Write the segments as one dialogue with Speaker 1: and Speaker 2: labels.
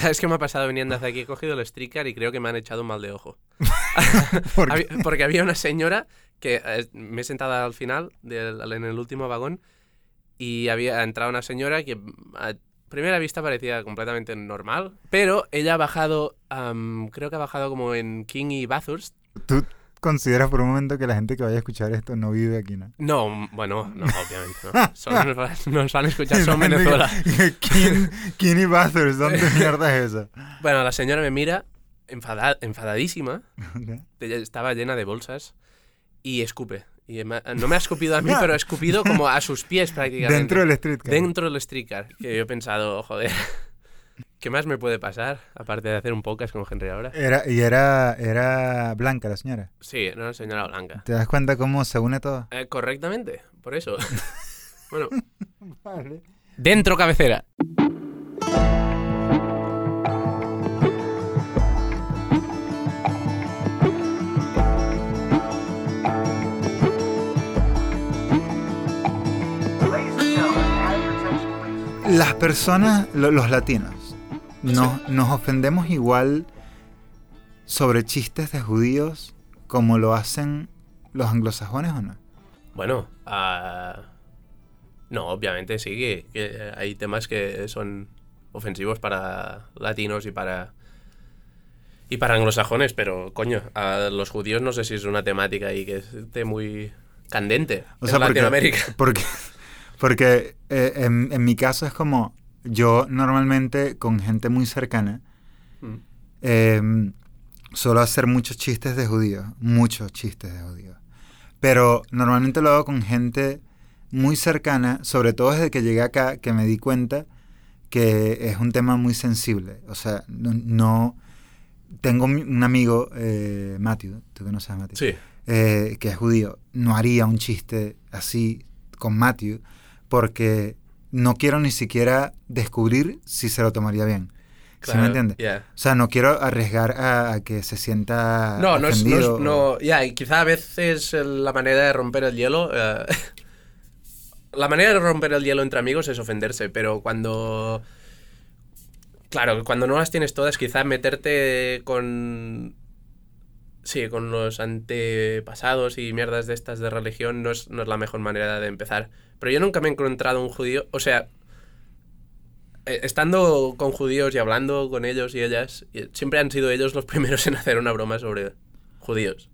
Speaker 1: ¿Sabes qué me ha pasado viniendo hacia aquí? He cogido el streaker y creo que me han echado un mal de ojo.
Speaker 2: ¿Por qué?
Speaker 1: Había- Porque había una señora que eh, me he sentado al final, del- en el último vagón, y había entrado una señora que a primera vista parecía completamente normal, pero ella ha bajado, creo que ha bajado como en King y Bathurst.
Speaker 2: ¿Tú consideras por un momento que la gente que vaya a escuchar esto no vive aquí, no?
Speaker 1: No, bueno, no, obviamente no. Solo nos, van- a escuchar
Speaker 2: gente
Speaker 1: Venezuela.
Speaker 2: Kin- Kinny Bathurst, ¿dónde mierda es eso?
Speaker 1: Bueno, la señora me mira enfada- enfadadísima,
Speaker 2: Ok.
Speaker 1: ella estaba llena de bolsas y escupe. Y me- no me ha escupido a mí, pero ha escupido como a sus pies prácticamente.
Speaker 2: Dentro del streetcar.
Speaker 1: Dentro del streetcar. Que yo he pensado, joder, ¿qué más me puede pasar? Aparte de hacer un podcast con Henry ahora.
Speaker 2: Era, y era, era blanca la señora.
Speaker 1: Sí, era una señora blanca.
Speaker 2: ¿Te das cuenta cómo se une todo?
Speaker 1: Eh, correctamente, por eso. bueno,
Speaker 2: Vale.
Speaker 1: dentro cabecera.
Speaker 2: Las personas, lo- los latinos, nos, nos ofendemos igual sobre chistes de judíos como lo hacen los anglosajones o no?
Speaker 1: Bueno, ah, no, obviamente sí que, que hay temas que son ofensivos para latinos y para y para anglosajones, pero coño, a los judíos no sé si es una temática ahí que esté muy candente
Speaker 2: O
Speaker 1: en
Speaker 2: sea, porque,
Speaker 1: Latinoamérica.
Speaker 2: porque, porque eh, en, en mi caso es como yo normalmente con gente muy cercana
Speaker 1: Mm.
Speaker 2: eh, suelo hacer muchos chistes de judíos, muchos chistes de judíos. Pero normalmente lo hago con gente muy cercana, sobre todo desde que llegué acá, que me di cuenta que es un tema muy sensible. O sea, no... no- tengo un amigo, eh, Matthew, tú conoces a Matthew
Speaker 1: Sí,
Speaker 2: eh, que es judío, no haría un chiste así con Matthew porque no quiero ni siquiera descubrir si se lo tomaría bien. ¿Sí me entiendes?
Speaker 1: yeah.
Speaker 2: O sea, no quiero arriesgar a, a que se sienta
Speaker 1: No, no es, no, no- ya, y quizá a veces la manera de romper el hielo, eh, la manera de romper el hielo entre amigos es ofenderse, pero cuando, claro, cuando no las tienes todas, quizá meterte con, sí, con los antepasados y mierdas de estas de religión no es, no es la mejor manera de empezar. Pero yo nunca me he encontrado un judío, o sea, eh, estando con judíos y hablando con ellos y ellas, siempre han sido ellos los primeros en hacer una broma sobre judíos.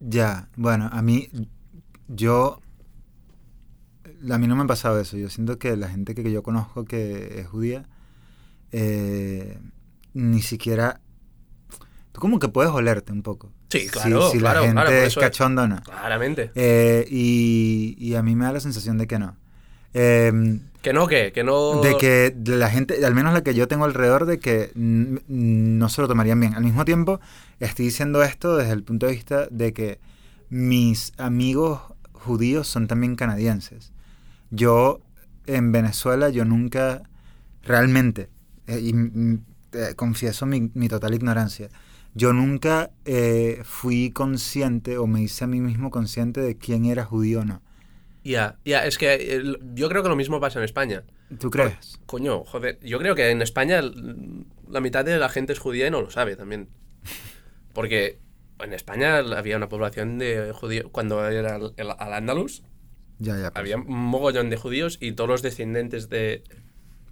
Speaker 2: Ya, bueno, a mí, yo, a mí no me ha pasado eso. Yo siento que la gente que yo conozco que es judía, eh, ni siquiera... Tú como que puedes olerte un poco.
Speaker 1: Sí, claro,
Speaker 2: Si,
Speaker 1: claro,
Speaker 2: la gente
Speaker 1: claro, por
Speaker 2: es cachonda o no.
Speaker 1: Claramente.
Speaker 2: Eh, y, y a mí me da la sensación de que no. Eh,
Speaker 1: Que no, que, que no...
Speaker 2: de que la gente, al menos la que yo tengo alrededor, de que no se lo tomarían bien. Al mismo tiempo, estoy diciendo esto desde el punto de vista de que mis amigos judíos son también canadienses. Yo, en Venezuela, yo nunca, realmente, eh, y eh, confieso mi, mi total ignorancia, yo nunca eh, fui consciente o me hice a mí mismo consciente de quién era judío o no.
Speaker 1: Ya, ya, es que eh, yo creo que lo mismo pasa en España.
Speaker 2: ¿Tú crees?
Speaker 1: Coño, joder, yo creo que en España la mitad de la gente es judía y no lo sabe también. Porque en España había una población de judíos, cuando era el, el- al Andalus,
Speaker 2: Ya, ya. pues.
Speaker 1: había un mogollón de judíos y todos los descendientes de...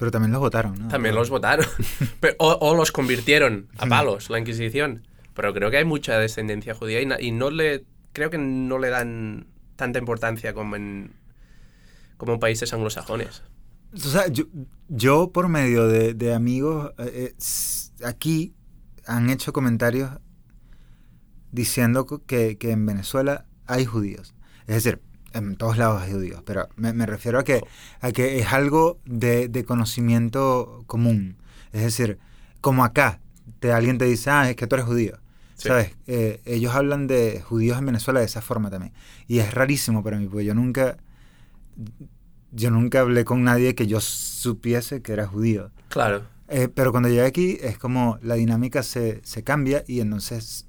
Speaker 2: Pero también los votaron, ¿no?
Speaker 1: También los votaron. Pero- o, o los convirtieron a palos, la Inquisición. Pero creo que hay mucha descendencia judía y, y no le... Creo que no le dan tanta importancia como en, como en países anglosajones.
Speaker 2: O sea, yo, yo por medio de, de amigos eh, eh, aquí han hecho comentarios diciendo que, que en Venezuela hay judíos. Es decir, en todos lados hay judíos, pero me, me refiero a que, a que es algo de, de conocimiento común. Es decir, como acá, te, alguien te dice, ah, es que tú eres judío.
Speaker 1: Sí.
Speaker 2: ¿Sabes? Eh, ellos hablan de judíos en Venezuela de esa forma también. Y es rarísimo para mí, porque yo nunca, yo nunca hablé con nadie que yo supiese que era judío.
Speaker 1: Claro.
Speaker 2: Eh, pero cuando llegué aquí es como la dinámica se, se cambia y entonces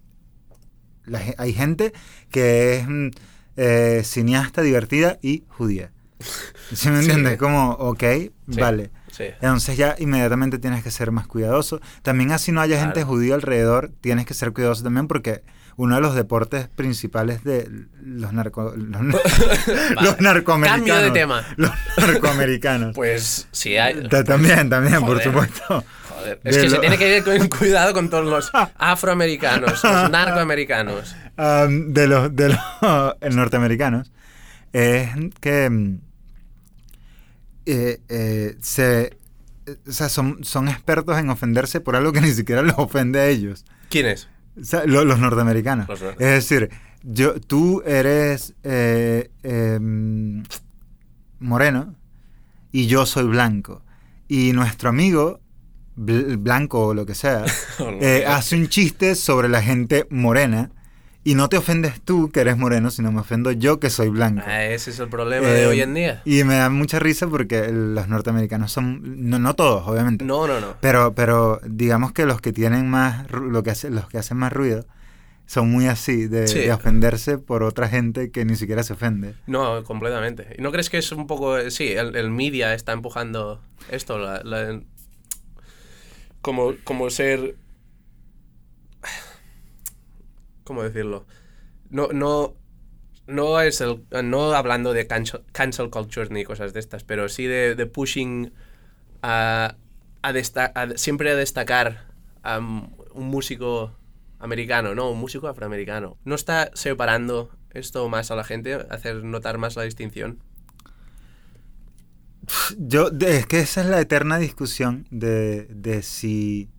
Speaker 2: la hay gente que es mm, eh, cineasta, divertida y judía. ¿Sí me
Speaker 1: Sí.
Speaker 2: entiendes? Como, ok, vale.
Speaker 1: Sí.
Speaker 2: Entonces ya inmediatamente tienes que ser más cuidadoso. También así no haya
Speaker 1: Claro.
Speaker 2: gente judía alrededor, tienes que ser cuidadoso también porque uno de los deportes principales de los, narco, los, los narcoamericanos.
Speaker 1: Cambio de tema.
Speaker 2: Los narcoamericanos.
Speaker 1: Pues sí, hay.
Speaker 2: Ta- también, también, por supuesto.
Speaker 1: Joder, es que se
Speaker 2: lo-
Speaker 1: tiene que ir con cuidado con todos los afroamericanos, los narcoamericanos.
Speaker 2: Am, de los, de los norteamericanos es que mm, eh, eh, se, eh, o sea, son, son expertos en ofenderse por algo que ni siquiera los ofende a ellos.
Speaker 1: ¿Quién es?
Speaker 2: O sea, lo- los norteamericanos.
Speaker 1: Los
Speaker 2: Es decir, yo, tú eres eh, em, moreno y yo soy blanco. Y nuestro amigo, bl- blanco o lo que sea, eh, hace un chiste sobre la gente morena y no te ofendes tú que eres moreno, sino me ofendo yo que soy blanco.
Speaker 1: Ah, ese es el problema
Speaker 2: Eh,
Speaker 1: de hoy en día.
Speaker 2: Y me da mucha risa porque los norteamericanos son, no, no todos, obviamente,
Speaker 1: No, no, no.
Speaker 2: pero, pero digamos que los que tienen más, lo que hace, los que hacen más ruido son muy así, de,
Speaker 1: Sí.
Speaker 2: de ofenderse por otra gente que ni siquiera se ofende.
Speaker 1: No, completamente. ¿Y no crees que es un poco... Sí, el, el media está empujando esto, la- la- como, como ser... ¿Cómo decirlo? No, no, no es el... No hablando de cancel, cancel culture ni cosas de estas, pero sí de, de pushing a, a, desta- a- siempre a destacar a un músico americano, ¿no? Un músico afroamericano. ¿No está separando esto más a la gente? ¿Hacer notar más la distinción?
Speaker 2: Yo, es que esa es la eterna discusión de, de si...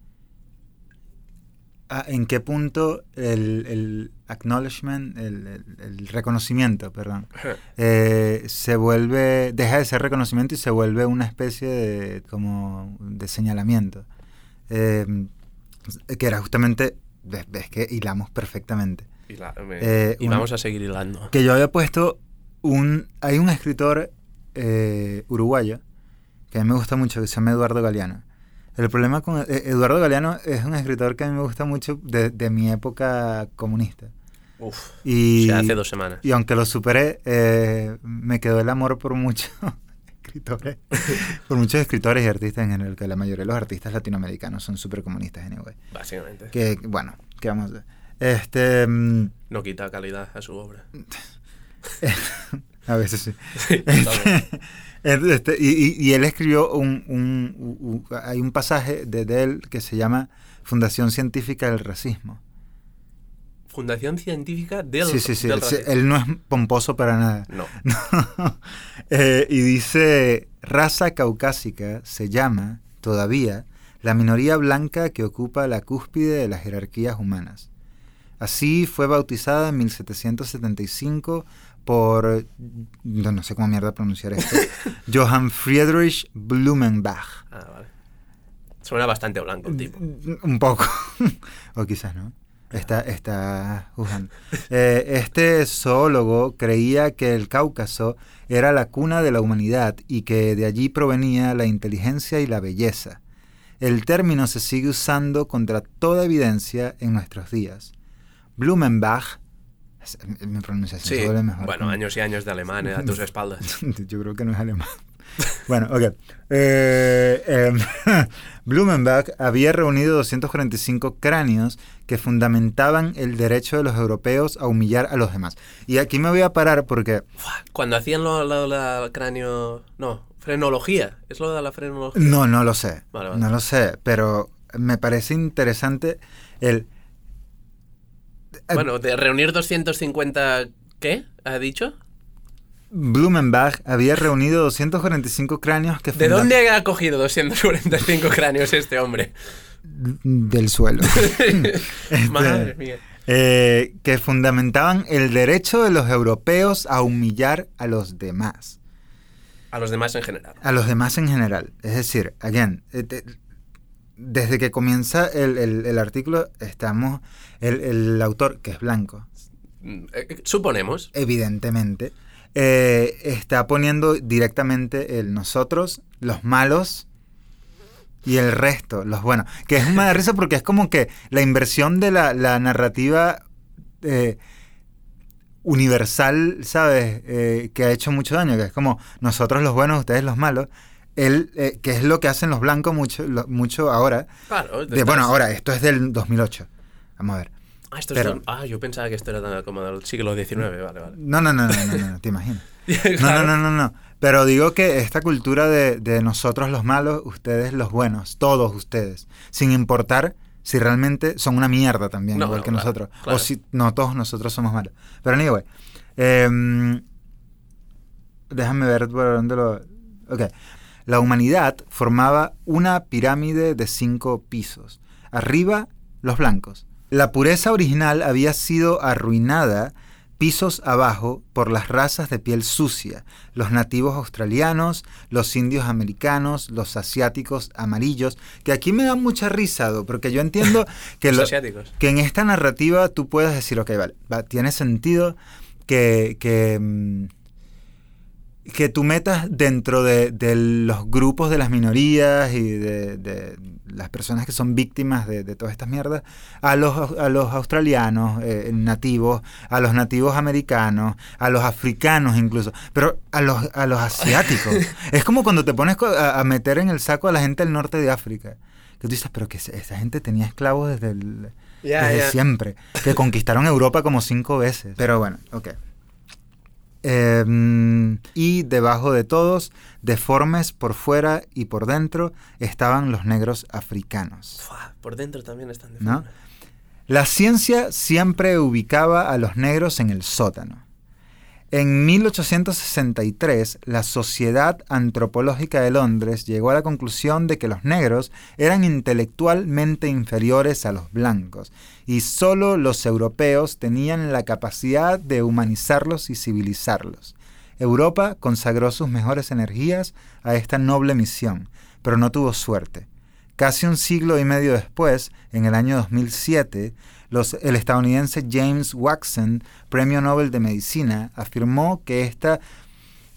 Speaker 2: a- en qué punto el, el acknowledgement, el, el- el reconocimiento, perdón, eh, se vuelve, deja de ser reconocimiento y se vuelve una especie de, como de señalamiento. Eh, que era justamente, ves que hilamos perfectamente.
Speaker 1: Y, la- me-
Speaker 2: Eh,
Speaker 1: y
Speaker 2: una-
Speaker 1: vamos a seguir hilando.
Speaker 2: Que yo había puesto un, hay un escritor eh, uruguayo que a mí me gusta mucho, que se llama Eduardo Galeano. El problema con eh, Eduardo Galeano es un escritor que a mí me gusta mucho de, de mi época comunista.
Speaker 1: Uf,
Speaker 2: Y,
Speaker 1: sea, hace dos semanas.
Speaker 2: y aunque lo superé, eh, me quedó el amor por muchos escritores, por muchos escritores y artistas en general, que la mayoría de los artistas latinoamericanos son súper comunistas, anyway.
Speaker 1: Básicamente.
Speaker 2: Que, bueno, ¿qué vamos a? Este, mm,
Speaker 1: No quita calidad a su obra.
Speaker 2: a veces sí.
Speaker 1: Sí, totalmente.
Speaker 2: Este, este, y, él escribió un, hay un pasaje de, él que se llama Fundación Científica del Racismo.
Speaker 1: Fundación Científica del,
Speaker 2: sí, sí, sí. él,
Speaker 1: racismo.
Speaker 2: él no es pomposo para nada.
Speaker 1: No.
Speaker 2: Eh, y dice, raza caucásica se llama, todavía, la minoría blanca que ocupa la cúspide de las jerarquías humanas. Así fue bautizada en 1775 por, no, no sé cómo mierda pronunciar esto, Johann Friedrich Blumenbach.
Speaker 1: Ah, vale. Suena bastante blanco el tipo.
Speaker 2: Un poco, o quizás no. Está, está juzgando. Eh, este zoólogo creía que el Cáucaso era la cuna de la humanidad y que de allí provenía la inteligencia y la belleza. El término se sigue usando contra toda evidencia en nuestros días. Blumenbach, mi pronunciación
Speaker 1: Sí.
Speaker 2: mejor.
Speaker 1: Bueno, años y años de alemán a tus espaldas.
Speaker 2: Yo creo que no es alemán. Bueno, ok. Eh, em, Blumenbach había reunido 245 cráneos que fundamentaban el derecho de los europeos a humillar a los demás. Y aquí me voy a parar porque
Speaker 1: Cuando hacían lo, lo- la cráneo... No, frenología. ¿Es lo de la frenología?
Speaker 2: no, no lo sé.
Speaker 1: Vale, vale.
Speaker 2: No lo sé, pero me parece interesante el... eh,
Speaker 1: Bueno, de reunir 250... ¿Qué? ¿Ha dicho?
Speaker 2: Blumenbach había reunido 245 cráneos que
Speaker 1: ¿De
Speaker 2: funda-
Speaker 1: dónde ha cogido 245 cráneos este hombre?
Speaker 2: Del suelo. Este,
Speaker 1: Madre mía.
Speaker 2: eh, que fundamentaban el derecho de los europeos a humillar a los demás,
Speaker 1: A los demás en general.
Speaker 2: a los demás en general. Es decir, again, eh, desde que comienza el, el- el artículo estamos, el, el autor, que es blanco,
Speaker 1: Mm, eh, Suponemos.
Speaker 2: evidentemente, eh, está poniendo directamente el nosotros, los malos, y el resto, los buenos. Que es una risa porque es como que la inversión de la, la narrativa. eh, universal, ¿sabes? Eh, que ha hecho mucho daño, que es como nosotros los buenos, ustedes los malos. Él, eh, que es lo que hacen los blancos mucho, lo- mucho ahora.
Speaker 1: Claro.
Speaker 2: De, bueno, ahora, esto es del 2008. Vamos a ver.
Speaker 1: Ah, esto
Speaker 2: pero-
Speaker 1: es ah, yo pensaba que esto era tan- como del siglo XIX, vale, vale.
Speaker 2: No, no, no, no, no, no, te imaginas. No,
Speaker 1: Claro.
Speaker 2: no, no, no, no. Pero digo que esta cultura de, de nosotros los malos, ustedes los buenos, todos ustedes, sin importar si realmente son una mierda también,
Speaker 1: No,
Speaker 2: igual
Speaker 1: no,
Speaker 2: que
Speaker 1: claro,
Speaker 2: nosotros.
Speaker 1: claro.
Speaker 2: O si no todos nosotros somos malos. Pero anyway, em, déjame ver por dónde lo... Ok. La humanidad formaba una pirámide de cinco pisos. Arriba, los blancos. La pureza original había sido arruinada pisos abajo por las razas de piel sucia, los nativos australianos, los indios americanos, los asiáticos amarillos, que aquí me da mucha risa, Do, porque yo entiendo que,
Speaker 1: Los
Speaker 2: lo-
Speaker 1: asiáticos.
Speaker 2: que en esta narrativa tú puedes decir, ok, vale, va, tiene sentido que, que, mm, que tú metas dentro de, de los grupos de las minorías y de, de las personas que son víctimas de, de todas estas mierdas, a los, a los australianos eh, nativos, a los nativos americanos, a los africanos incluso, pero a los, a los asiáticos. es como cuando te pones a, a meter en el saco a la gente del norte de África. Que tú dices, pero que esa gente tenía esclavos desde, el- desde siempre. Que conquistaron Europa como cinco veces. Pero bueno, ok. Em, y debajo de todos, deformes por fuera y por dentro, estaban los negros africanos.
Speaker 1: Por dentro también están de
Speaker 2: ¿No?
Speaker 1: forma.
Speaker 2: La ciencia siempre ubicaba a los negros en el sótano. En 1863, la Sociedad Antropológica de Londres llegó a la conclusión de que los negros eran intelectualmente inferiores a los blancos y solo los europeos tenían la capacidad de humanizarlos y civilizarlos. Europa consagró sus mejores energías a esta noble misión, pero no tuvo suerte. Casi un siglo y medio después, en el año 2007, los- el estadounidense James Watson, Premio Nobel de Medicina, afirmó que esta,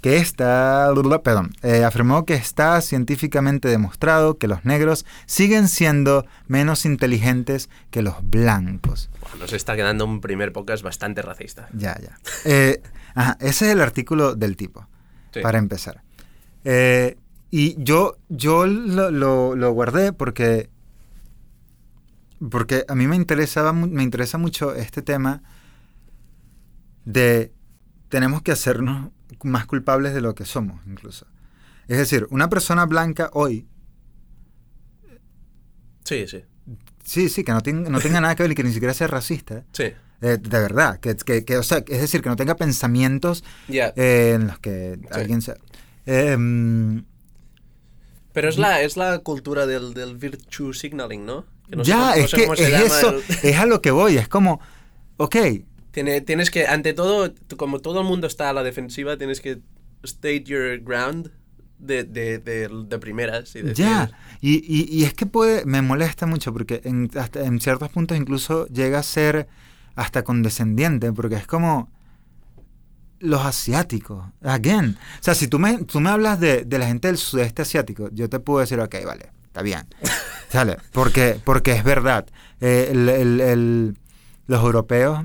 Speaker 2: que esta, perdón, eh, afirmó que está científicamente demostrado que los negros siguen siendo menos inteligentes que los blancos.
Speaker 1: Nos está quedando un primer podcast bastante racista.
Speaker 2: Ya, ya. Eh, ajá, ese es el artículo del tipo,
Speaker 1: Sí.
Speaker 2: para empezar. Eh, y yo, yo lo, lo- lo guardé porque, porque a mí me, interesaba, me interesa mucho este tema de tenemos que hacernos más culpables de lo que somos, incluso. Es decir, una persona blanca hoy,
Speaker 1: Sí, sí.
Speaker 2: sí, sí, que no, tenga- no tenga nada que ver y que ni siquiera sea racista,
Speaker 1: Sí.
Speaker 2: eh, de verdad, que, que, que, o sea, es decir, que no tenga pensamientos eh, en los que
Speaker 1: Sí.
Speaker 2: alguien se... eh, mm,
Speaker 1: Pero es la, es la cultura del, del virtue signaling, ¿no? Que no sé
Speaker 2: ya,
Speaker 1: cómo- no
Speaker 2: es
Speaker 1: sé
Speaker 2: que es eso,
Speaker 1: el-
Speaker 2: es a lo que voy, es como, ok,
Speaker 1: Tiene- tienes que, ante todo, como todo el mundo está a la defensiva, tienes que state your ground de, de, de, de primeras. Y
Speaker 2: ya, y, y, y es que puede, me molesta mucho porque en, hasta en ciertos puntos incluso llega a ser hasta condescendiente, porque es como los asiáticos, again, o sea, si tú me, tú me hablas de, de la gente del sudeste asiático, yo te puedo decir, ok, vale, está bien, ¿sale? Porque, porque es verdad, eh, el- el- el- los europeos,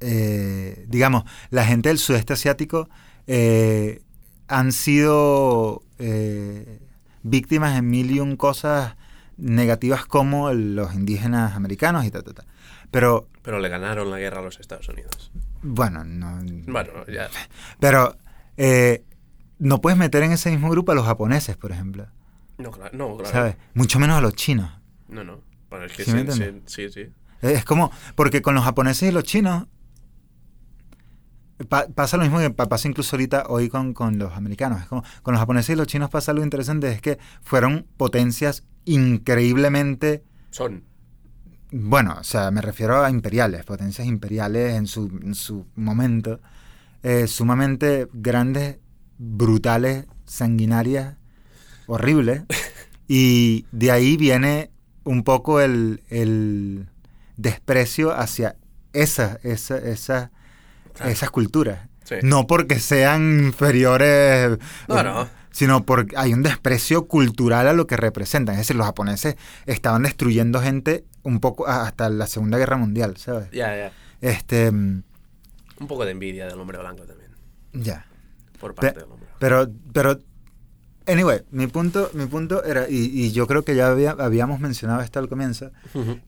Speaker 2: eh, digamos, la gente del sudeste asiático eh, han sido eh, víctimas de mil y un cosas negativas como los indígenas americanos y ta, ta, ta. Pero,
Speaker 1: Pero le ganaron la guerra a los Estados Unidos.
Speaker 2: bueno, no...
Speaker 1: Bueno, ya.
Speaker 2: Pero eh, no puedes meter en ese mismo grupo a los japoneses, por ejemplo.
Speaker 1: No, claro. No, claro.
Speaker 2: ¿Sabes? Mucho menos a los chinos.
Speaker 1: No, no. Bueno, es que
Speaker 2: ¿Sí
Speaker 1: sí, sí, sí.
Speaker 2: Es como, porque con los japoneses y los chinos pa- pasa lo mismo que pa- pasa incluso ahorita hoy con, con los americanos. Es como, con los japoneses y los chinos pasa algo interesante, es que fueron potencias increíblemente,
Speaker 1: Son.
Speaker 2: bueno, o sea, me refiero a imperiales, potencias imperiales en su, en su momento, eh, sumamente grandes, brutales, sanguinarias, horribles. Y de ahí viene un poco el, el desprecio hacia esa, esa, esa-
Speaker 1: Claro.
Speaker 2: esas culturas.
Speaker 1: Sí.
Speaker 2: No porque sean inferiores,
Speaker 1: No, no.
Speaker 2: sino porque hay un desprecio cultural a lo que representan. Es decir, los japoneses estaban destruyendo gente un poco hasta la Segunda Guerra Mundial, ¿sabes?
Speaker 1: Ya, ya.
Speaker 2: Este, mm,
Speaker 1: Un poco de envidia del hombre blanco también.
Speaker 2: Ya.
Speaker 1: Por
Speaker 2: Pe-
Speaker 1: parte del hombre blanco.
Speaker 2: Pero, pero, anyway, mi punto, mi punto era, y, y yo creo que ya había- habíamos mencionado esto al comienzo,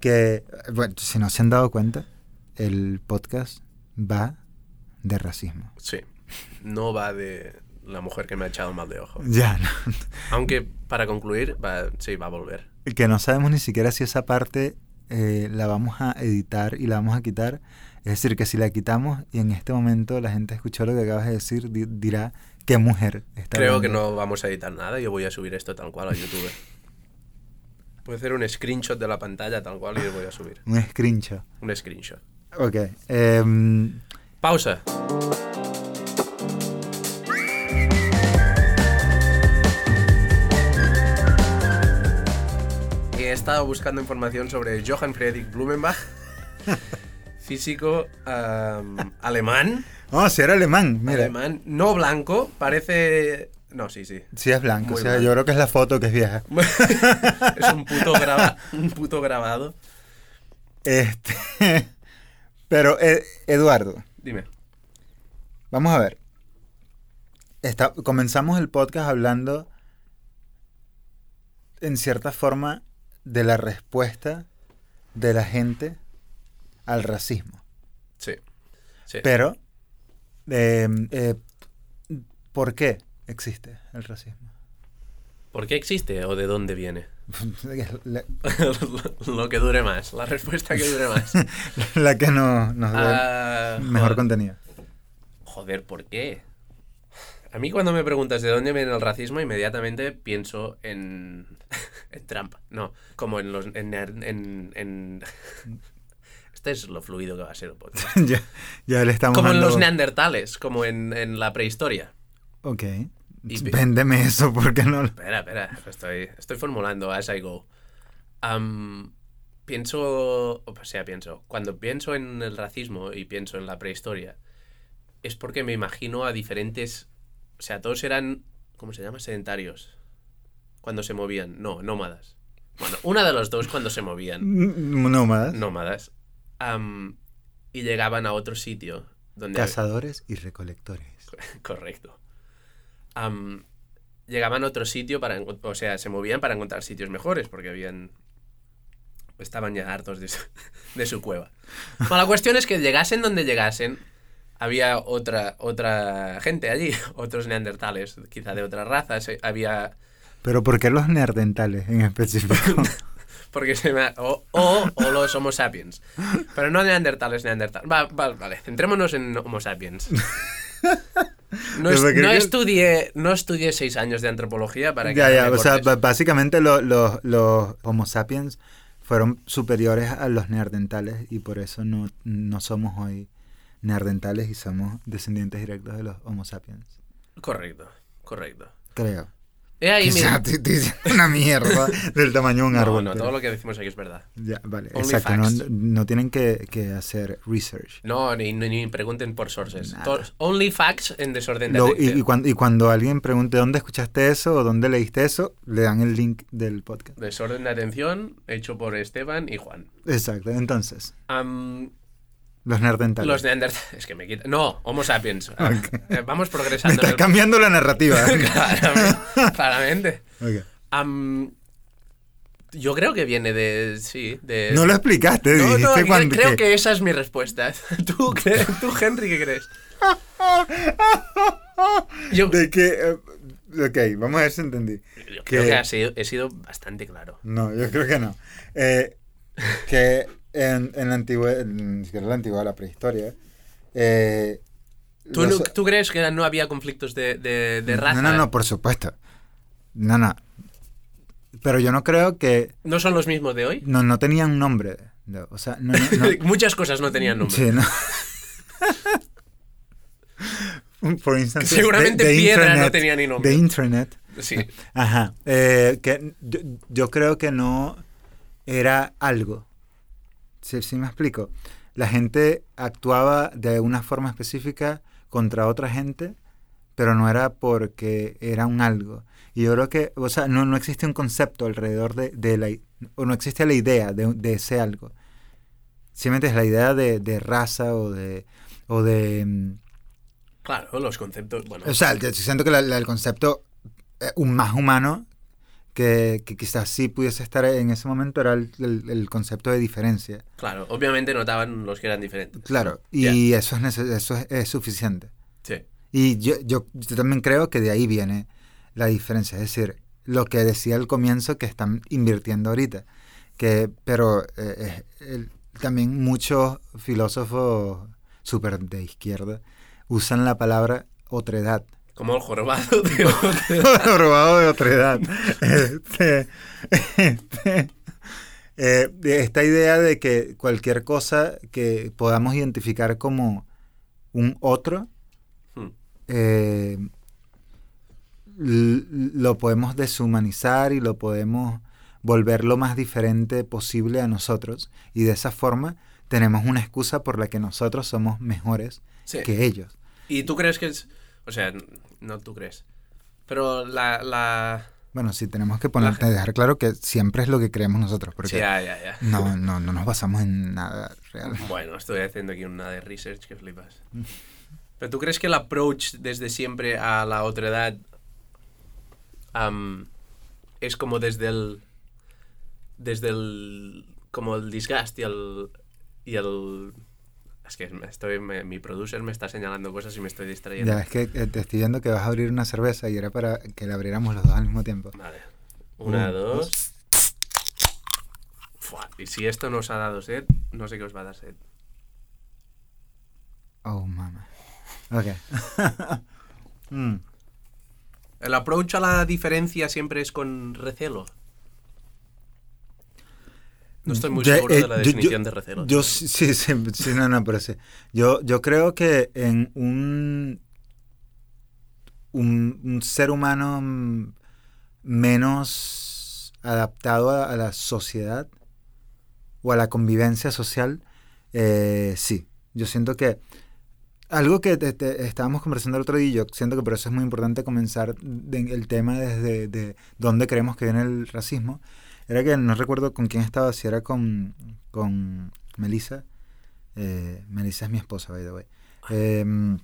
Speaker 2: que, bueno, si no se han dado cuenta, el podcast va de racismo.
Speaker 1: Sí. No va de la mujer que me ha echado mal de ojo.
Speaker 2: Ya, no.
Speaker 1: Aunque, para concluir, va, sí, va a volver.
Speaker 2: que no sabemos ni siquiera si esa parte eh, la vamos a editar y la vamos a quitar. Es decir, que si la quitamos y en este momento la gente escuchó lo que acabas de decir, di- dirá qué mujer está
Speaker 1: Creo que no vamos a editar nada. Yo voy a subir esto tal cual a YouTube. Puedo hacer un screenshot de la pantalla tal cual y lo voy a subir.
Speaker 2: Un screenshot.
Speaker 1: Un screenshot.
Speaker 2: Ok. em,
Speaker 1: Pausa. He estado buscando información sobre Johann Friedrich Blumenbach, físico alemán,
Speaker 2: Oh, si era alemán, mira.
Speaker 1: alemán, no blanco, parece... No, sí, sí.
Speaker 2: Sí es blanco,
Speaker 1: Muy
Speaker 2: o sea, yo creo que es la foto que es vieja.
Speaker 1: es un puto, graba- un puto grabado.
Speaker 2: Este, pero, eh, Eduardo,
Speaker 1: Dime.
Speaker 2: vamos a ver. Está- comenzamos el podcast hablando, en cierta forma, de la respuesta de la gente al racismo.
Speaker 1: Sí. Sí.
Speaker 2: Pero, eh, eh, ¿por qué existe el racismo?
Speaker 1: ¿Por qué existe o de dónde viene? Lo que dure más, la respuesta que dure más.
Speaker 2: la que no, nos dé
Speaker 1: Ah,
Speaker 2: mejor
Speaker 1: joder.
Speaker 2: contenido.
Speaker 1: Joder, ¿por qué? A mí cuando me preguntas de dónde viene el racismo, inmediatamente pienso en, en Trump. No, como en los... En, en, en- Este es lo fluido que va a ser podcast.
Speaker 2: ya, ya le estamos
Speaker 1: Como en
Speaker 2: dando-
Speaker 1: los neandertales, como en, en la prehistoria.
Speaker 2: Ok.
Speaker 1: Y-
Speaker 2: Véndeme eso, porque no...
Speaker 1: Espera, espera, estoy, estoy formulando as I go. Am, pienso, o sea, pienso, cuando pienso en el racismo y pienso en la prehistoria, es porque me imagino a diferentes, o sea, todos eran, ¿cómo se llama? Sedentarios. Cuando se movían, no, nómadas. Bueno, una de los dos cuando se movían,
Speaker 2: Nómadas.
Speaker 1: nómadas, am, y llegaban a otro sitio donde...
Speaker 2: Cazadores y recolectores.
Speaker 1: Correcto. Am, llegaban a otro sitio para... O sea, se movían para encontrar sitios mejores porque habían... Estaban ya hartos de su, de su cueva. Bueno, la cuestión es que llegasen donde llegasen, había otra, otra gente allí, otros neandertales, quizá de otras razas, eh, había...
Speaker 2: Pero ¿por qué los neandertales en específico?
Speaker 1: Porque se me ha- o, o, o los Homo sapiens. Pero no neandertales, neandertales. Va, va, vale, centrémonos en Homo sapiens. No, es- estudié, no estudié seis años de antropología para que
Speaker 2: ya,
Speaker 1: no
Speaker 2: ya, o sea, básicamente lo- lo- los Homo sapiens fueron superiores a los neandertales y por eso no, no somos hoy neandertales y somos descendientes directos de los Homo sapiens.
Speaker 1: Correcto, correcto.
Speaker 2: Creo.
Speaker 1: Ahí,
Speaker 2: Que
Speaker 1: mira.
Speaker 2: sea, te- te dicen una mierda del tamaño de un
Speaker 1: No,
Speaker 2: árbol.
Speaker 1: no,
Speaker 2: pero-
Speaker 1: todo lo que decimos aquí es verdad.
Speaker 2: Ya, vale,
Speaker 1: Only
Speaker 2: exacto. No,
Speaker 1: facts.
Speaker 2: no tienen que, que hacer research.
Speaker 1: No, ni, ni, ni pregunten por sources. Only facts en desorden de
Speaker 2: Lo- y,
Speaker 1: atención.
Speaker 2: y cuando, y cuando alguien pregunte dónde escuchaste eso o dónde leíste eso, le dan el link del podcast.
Speaker 1: Desorden de atención hecho por Esteban y Juan.
Speaker 2: Exacto. Entonces,
Speaker 1: Am,
Speaker 2: los neandertales.
Speaker 1: los neandertales. Es que me quita. No, Homo sapiens. Eh, Vamos
Speaker 2: Me
Speaker 1: progresando. el-
Speaker 2: cambiando la narrativa.
Speaker 1: claramente. yo creo que viene de. Sí, de.
Speaker 2: No lo explicaste,
Speaker 1: No, no, yo
Speaker 2: cuando.
Speaker 1: creo
Speaker 2: que-
Speaker 1: que esa es mi respuesta. ¿Tú, crees, tú Henry, qué crees? Yo,
Speaker 2: De que. eh, ok, vamos a ver si entendí.
Speaker 1: yo creo
Speaker 2: que-
Speaker 1: que ha sido- he sido bastante claro.
Speaker 2: No, yo creo que no. Eh, que en, en la antigüedad, ni siquiera en la antigüedad, la prehistoria. eh,
Speaker 1: ¿Tú,
Speaker 2: los-
Speaker 1: no- tú crees que no había conflictos de, de, de raza?
Speaker 2: No, no, no, por supuesto. No, no. Pero yo no creo que.
Speaker 1: ¿No son los mismos de hoy?
Speaker 2: No, no tenían nombre. No, o sea, no.
Speaker 1: Muchas cosas no tenían nombre.
Speaker 2: Sí, no. Por instante,
Speaker 1: Seguramente piedra no tenía ni nombre.
Speaker 2: De Internet.
Speaker 1: Sí.
Speaker 2: Ajá. Eh, que yo, yo creo que no era algo. ¿Sí, sí me explico? La gente actuaba de una forma específica contra otra gente, pero no era porque era un algo. Y yo creo que, o sea, no, no existe un concepto alrededor de, de la... o no existe la idea de, de ese algo. Simplemente es la idea de, de raza o de... o de... mm,
Speaker 1: Claro, los conceptos. Bueno,
Speaker 2: O sea, siento que la- la- el concepto eh, un más humano que, que quizás sí pudiese estar en ese momento era el, el- el concepto de diferencia.
Speaker 1: claro, obviamente notaban los que eran diferentes.
Speaker 2: Claro, y eso, es, eso es, es suficiente.
Speaker 1: sí.
Speaker 2: Y yo, yo, yo también creo que de ahí viene la diferencia. Es decir, lo que decía al comienzo que están invirtiendo ahorita. Que, pero eh, eh, también muchos filósofos súper de izquierda usan la palabra otredad.
Speaker 1: Como el jorobado de otro.
Speaker 2: robado de otredad. Este, este, eh, esta idea de que cualquier cosa que podamos identificar como un otro,
Speaker 1: Hmm.
Speaker 2: eh, lo podemos deshumanizar y lo podemos volver lo más diferente posible a nosotros. Y de esa forma tenemos una excusa por la que nosotros somos mejores
Speaker 1: Sí.
Speaker 2: que ellos.
Speaker 1: ¿Y tú crees que es.? O sea, no tú crees. Pero la. la...
Speaker 2: Bueno, sí, tenemos que poner, dejar claro que siempre es lo que creemos nosotros,
Speaker 1: Sí,
Speaker 2: porque
Speaker 1: ya, ya, ya.
Speaker 2: no, no, no nos basamos en nada real.
Speaker 1: Bueno, estoy haciendo aquí una de research que flipas. Pero tú crees que el approach desde siempre a la otredad am, es como desde el. Desde el. como el disgust y el. y el. Es que estoy, me- mi producer me está señalando cosas y me estoy distrayendo.
Speaker 2: Ya, es que eh, te estoy viendo que vas a abrir una cerveza y era para que la abriéramos los dos al mismo tiempo.
Speaker 1: Vale. Una,
Speaker 2: Un,
Speaker 1: dos. Fua, Y si esto no os ha dado sed, no sé qué os va a dar sed.
Speaker 2: Oh, mama. Ok. Mm.
Speaker 1: El approach a la diferencia siempre es con recelo. No estoy muy seguro
Speaker 2: eh,
Speaker 1: de la
Speaker 2: yo-
Speaker 1: definición
Speaker 2: yo-
Speaker 1: de recelo.
Speaker 2: Yo sí, sí, sí, no, no, pero sí. Yo, yo creo que en un, un, un ser humano menos adaptado a, a la sociedad o a la convivencia social, eh, sí. Yo siento que algo que te- te- estábamos conversando el otro día, y yo siento que por eso es muy importante comenzar de- el tema desde de dónde creemos que viene el racismo, era que no recuerdo con quién estaba, si era con, con Melissa. Eh, Melissa es mi esposa, by the way. Eh,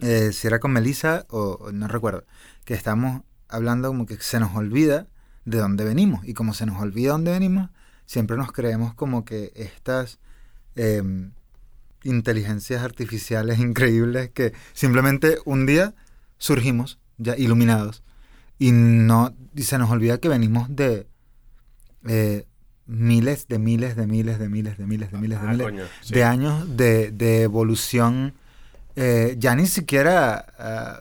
Speaker 2: eh, si era con Melissa o, o no recuerdo. Que estamos hablando como que se nos olvida de dónde venimos. Y como se nos olvida dónde venimos, siempre nos creemos como que estas em, inteligencias artificiales increíbles que simplemente un día surgimos ya iluminados. Y no y se nos olvida que venimos de eh, miles de miles de miles de miles de miles de miles de
Speaker 1: Ah,
Speaker 2: miles
Speaker 1: coño, sí.
Speaker 2: de años de, de evolución eh, ya ni siquiera ah,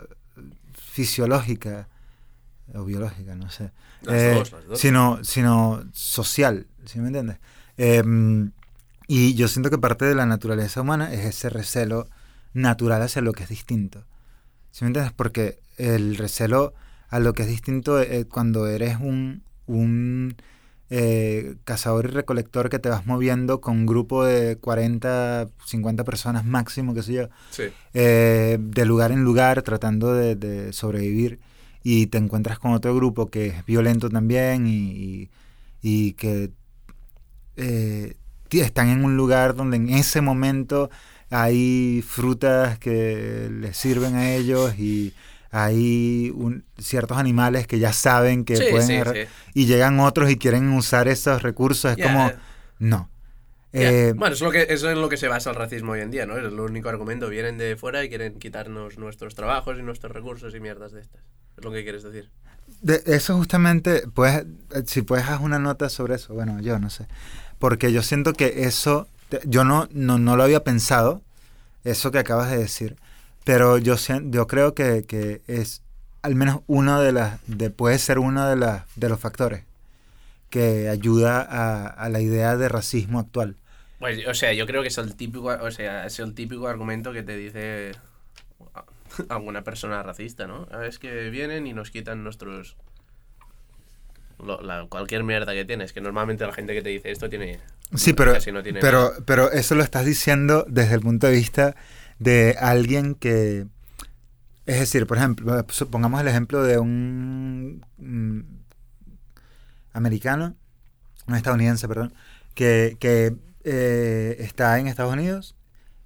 Speaker 2: fisiológica o biológica, no sé.
Speaker 1: Las
Speaker 2: Eh,
Speaker 1: dos, las dos.
Speaker 2: Sino, sino social, ¿sí me entiendes? Em, y yo siento que parte de la naturaleza humana es ese recelo natural hacia lo que es distinto. ¿Sí me entiendes? Porque el recelo a lo que es distinto cuando eres un, un eh, cazador y recolector que te vas moviendo con un grupo de 40, 50 personas máximo, qué sé yo,
Speaker 1: Sí.
Speaker 2: eh, de lugar en lugar tratando de, de sobrevivir y te encuentras con otro grupo que es violento también y, y- y que eh, están en un lugar donde en ese momento hay frutas que les sirven a ellos y hay un- ciertos animales que ya saben que
Speaker 1: Sí,
Speaker 2: pueden
Speaker 1: sí,
Speaker 2: agarrar-
Speaker 1: sí.
Speaker 2: y llegan otros y quieren usar esos recursos es
Speaker 1: Ya,
Speaker 2: como
Speaker 1: eh,
Speaker 2: no
Speaker 1: ya.
Speaker 2: Eh,
Speaker 1: bueno, es lo que, eso es lo que se basa el racismo hoy en día, ¿no? Es el único argumento. Vienen de fuera y quieren quitarnos nuestros trabajos y nuestros recursos y mierdas de estas. Es lo que quieres decir.
Speaker 2: De eso justamente, pues, si puedes haz una nota sobre eso, bueno, yo no sé, porque yo siento que eso, yo no, no, no lo había pensado, eso que acabas de decir, pero yo, yo creo que, que es al menos uno de las, de, puede ser uno de, las de los factores que ayuda a, a la idea de racismo actual.
Speaker 1: Pues, o sea, yo creo que es el típico, o sea, es el típico argumento que te dice alguna persona racista, ¿no? Ah, Es que vienen y nos quitan nuestros... lo- la- cualquier mierda que tienes, que normalmente la gente que te dice esto tiene...
Speaker 2: Sí, pero,
Speaker 1: casi no tiene
Speaker 2: pero,
Speaker 1: nada.
Speaker 2: pero eso lo estás diciendo desde el punto de vista de alguien que... Es decir, por ejemplo, pongamos el ejemplo de un mm, americano, un estadounidense, perdón, que, que eh, está en Estados Unidos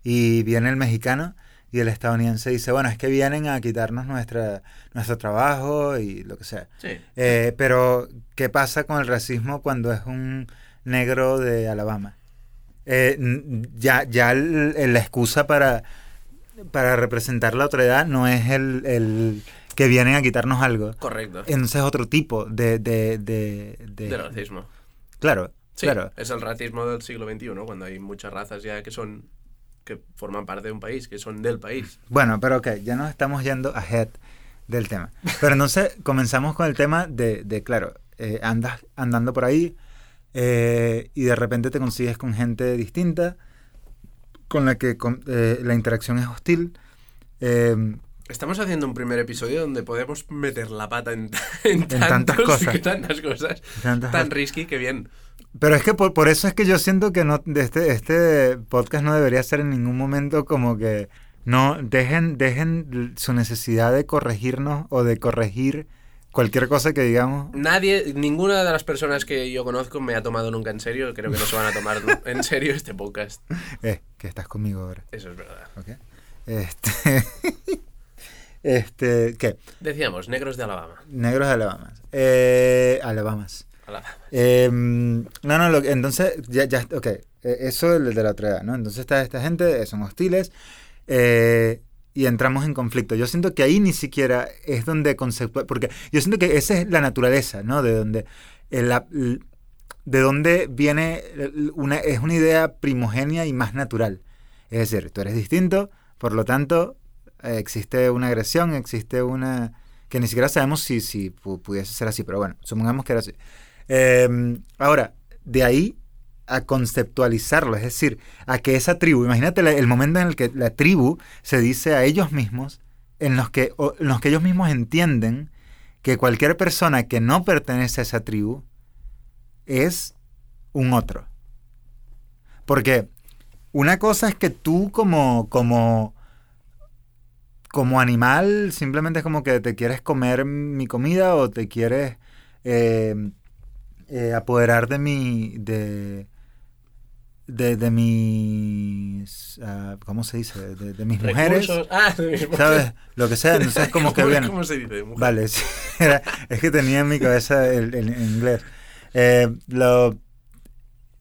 Speaker 2: y viene el mexicano y el estadounidense dice, bueno, es que vienen a quitarnos nuestra, nuestro trabajo y lo que sea.
Speaker 1: Sí.
Speaker 2: Eh, pero, ¿qué pasa con el racismo cuando es un negro de Alabama? Eh, ya ya el- el- la excusa para, para representar la otra edad no es el, el que vienen a quitarnos algo.
Speaker 1: Correcto.
Speaker 2: Entonces es otro tipo de... de, de, de-
Speaker 1: De racismo.
Speaker 2: Claro,
Speaker 1: Sí,
Speaker 2: claro.
Speaker 1: es el racismo del siglo XXI, cuando hay muchas razas ya que son que forman parte de un país, que son del país.
Speaker 2: Bueno, pero ok, ya nos estamos yendo ahead del tema. Pero entonces comenzamos con el tema de, de claro, eh, andas andando por ahí eh, y de repente te consigues con gente distinta, con la que con- eh, la interacción es hostil. eh,
Speaker 1: Estamos haciendo un primer episodio donde podemos meter la pata en, en,
Speaker 2: tantas
Speaker 1: tantos-
Speaker 2: cosas.
Speaker 1: tantas cosas.
Speaker 2: tantas
Speaker 1: Tan
Speaker 2: cosas.
Speaker 1: risky que bien.
Speaker 2: pero es que por, por eso es que yo siento que no, este, este podcast no debería ser en ningún momento como que no dejen, dejen su necesidad de corregirnos o de corregir cualquier cosa que digamos
Speaker 1: Nadie, ninguna de las personas que yo conozco me ha tomado nunca en serio. Creo que no se van a tomar en serio este podcast.
Speaker 2: Eh, que estás conmigo ahora.
Speaker 1: Eso es verdad.
Speaker 2: ¿ok? Este. este. ¿Qué?
Speaker 1: Decíamos, negros de Alabama.
Speaker 2: Negros de Alabama. Eh, Alabamas.
Speaker 1: Alabama.
Speaker 2: Eh, no, no, lo, entonces, ya, ya, ok. eh, Eso es el de la otra edad, ¿no? Entonces está esta gente, son hostiles. eh, y entramos en conflicto. Yo siento que ahí ni siquiera es donde conceptual. Porque yo siento que esa es la naturaleza, ¿no? De donde. eh, la- l- de donde viene una. Es una idea primogenia y más natural. Es decir, tú eres distinto, por lo tanto, eh, existe una agresión, existe una. que ni siquiera sabemos si, si pu- pudiese ser así, pero bueno, supongamos que era así. Eh, ahora, de ahí a conceptualizarlo, es decir, a que esa tribu, imagínate el momento en el que la tribu se dice a ellos mismos, en los que, los que ellos mismos entienden que cualquier persona que no pertenece a esa tribu es un otro. Porque una cosa es que tú como, como, como animal simplemente es como que te quieres comer mi comida o te quieres eh, eh, apoderar de mi de de, de mis ah, ¿cómo se dice? de, de mis mujeres
Speaker 1: Ah, de mis
Speaker 2: ¿sabes? lo que sea entonces es como que
Speaker 1: ¿Cómo-
Speaker 2: bien
Speaker 1: ¿Cómo se dice? Mujer.
Speaker 2: Vale, sí, era- es que tenía en mi cabeza el, el- el inglés. Eh, lo,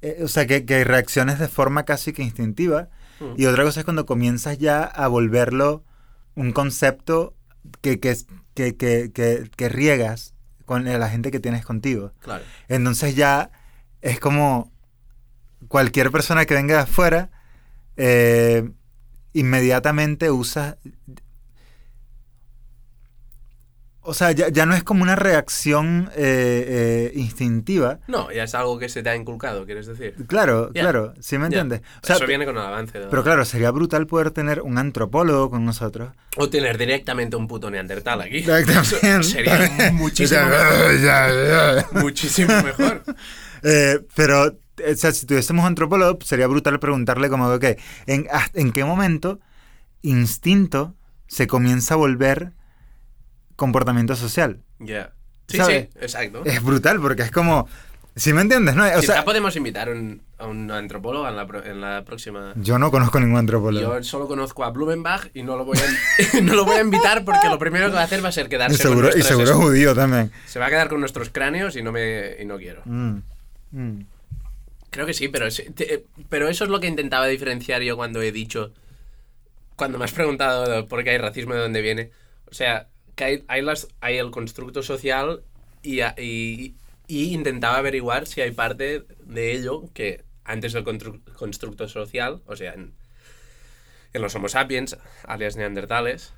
Speaker 2: eh, o sea, que, que reacciones de forma casi que instintiva.
Speaker 1: Mm.
Speaker 2: Y otra cosa es cuando comienzas ya a volverlo un concepto que, que, que, que, que- que riegas con la gente que tienes contigo.
Speaker 1: Claro.
Speaker 2: Entonces ya es como cualquier persona que venga de afuera, eh, inmediatamente usa... O sea, ya, ya no es como una reacción eh, eh, instintiva.
Speaker 1: No, ya es algo que se te ha inculcado, quieres decir.
Speaker 2: Claro, claro, ¿sí me entiendes? O sea,
Speaker 1: Eso viene con el avance.
Speaker 2: pero claro, sería brutal poder tener un antropólogo con nosotros.
Speaker 1: O tener directamente un puto neandertal aquí.
Speaker 2: Exactamente.
Speaker 1: Sería muchísimo mejor. Muchísimo mejor.
Speaker 2: Eh, pero, o sea, si tuviésemos antropólogo, sería brutal preguntarle como, ok, ¿en, hasta- ¿en qué momento instinto se comienza a volver comportamiento social?
Speaker 1: Ya. Sí,
Speaker 2: ¿Sabe?
Speaker 1: sí, exacto.
Speaker 2: Es brutal porque es como, si me entiendes, ¿no? O
Speaker 1: Quizá
Speaker 2: sea,
Speaker 1: podemos invitar un- a un antropólogo en la, en la próxima.
Speaker 2: yo no conozco ningún antropólogo.
Speaker 1: Yo solo conozco a Blumenbach y no lo voy a, no lo voy a invitar porque lo primero que va a hacer va a ser
Speaker 2: Y
Speaker 1: quedarse con
Speaker 2: seguro, y
Speaker 1: nuestras
Speaker 2: seguro judío también.
Speaker 1: Se va a quedar con nuestros cráneos y no me y no quiero.
Speaker 2: Mm, mm.
Speaker 1: Creo que sí, pero, pero eso es lo que intentaba diferenciar yo cuando he dicho. Cuando me has preguntado por qué hay racismo de dónde viene. O sea, que hay, hay, las, hay el constructo social y, y, intentaba averiguar si hay parte de ello que antes del constru- constructo social, o sea, en, en los Homo sapiens, alias neandertales,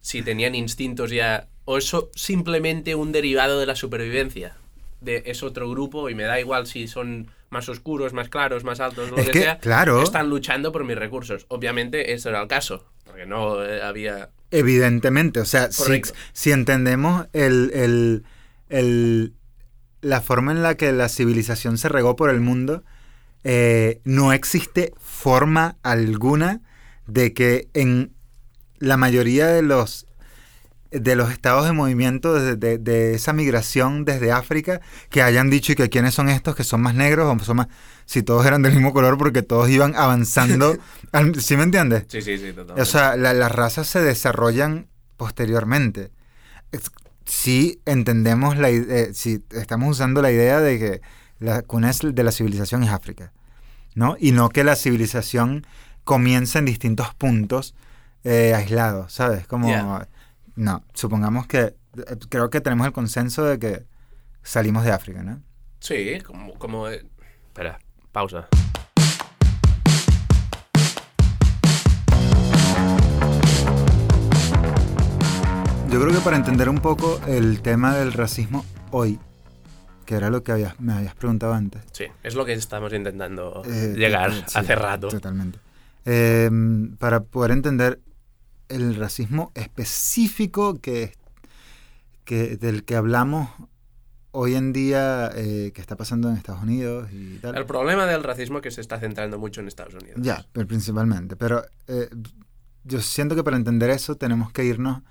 Speaker 1: si tenían instintos ya. O eso simplemente un derivado de la supervivencia. De, es otro grupo y me da igual si son más oscuros, más claros, más altos, lo
Speaker 2: Es
Speaker 1: que,
Speaker 2: que,
Speaker 1: sea.
Speaker 2: claro.
Speaker 1: Están luchando por mis recursos. Obviamente, eso era el caso. Porque no eh, había.
Speaker 2: Evidentemente, o sea, si, si entendemos el, el- el- la forma en la que la civilización se regó por el mundo, eh, no existe forma alguna de que en la mayoría de los de los estados de movimiento de, de- de esa migración desde África que hayan dicho y que quiénes son estos que son más negros o son más si todos eran del mismo color porque todos iban avanzando al- ¿sí me entiendes?
Speaker 1: Sí, sí, sí, totalmente.
Speaker 2: O sea, la- las razas se desarrollan posteriormente. Si entendemos la idea, si estamos usando la idea de que la cuna de la civilización es África, ¿no? Y no que la civilización comienza en distintos puntos eh, aislados, ¿sabes? Como. No, supongamos que, eh, creo que tenemos el consenso de que salimos de África, ¿no?
Speaker 1: Sí, como... como eh, Espera, pausa.
Speaker 2: Yo creo que para entender un poco el tema del racismo hoy, que era lo que habías- me habías preguntado antes.
Speaker 1: Sí, es lo que estamos intentando
Speaker 2: eh,
Speaker 1: llegar
Speaker 2: eh, sí,
Speaker 1: hace rato.
Speaker 2: Totalmente. Eh, para poder entender el racismo específico que, que del que hablamos hoy en día, eh, que está pasando en Estados Unidos y tal.
Speaker 1: El problema del racismo es que se está centrando mucho en Estados Unidos.
Speaker 2: Ya, pero principalmente. Pero eh, yo siento que para entender eso tenemos que irnos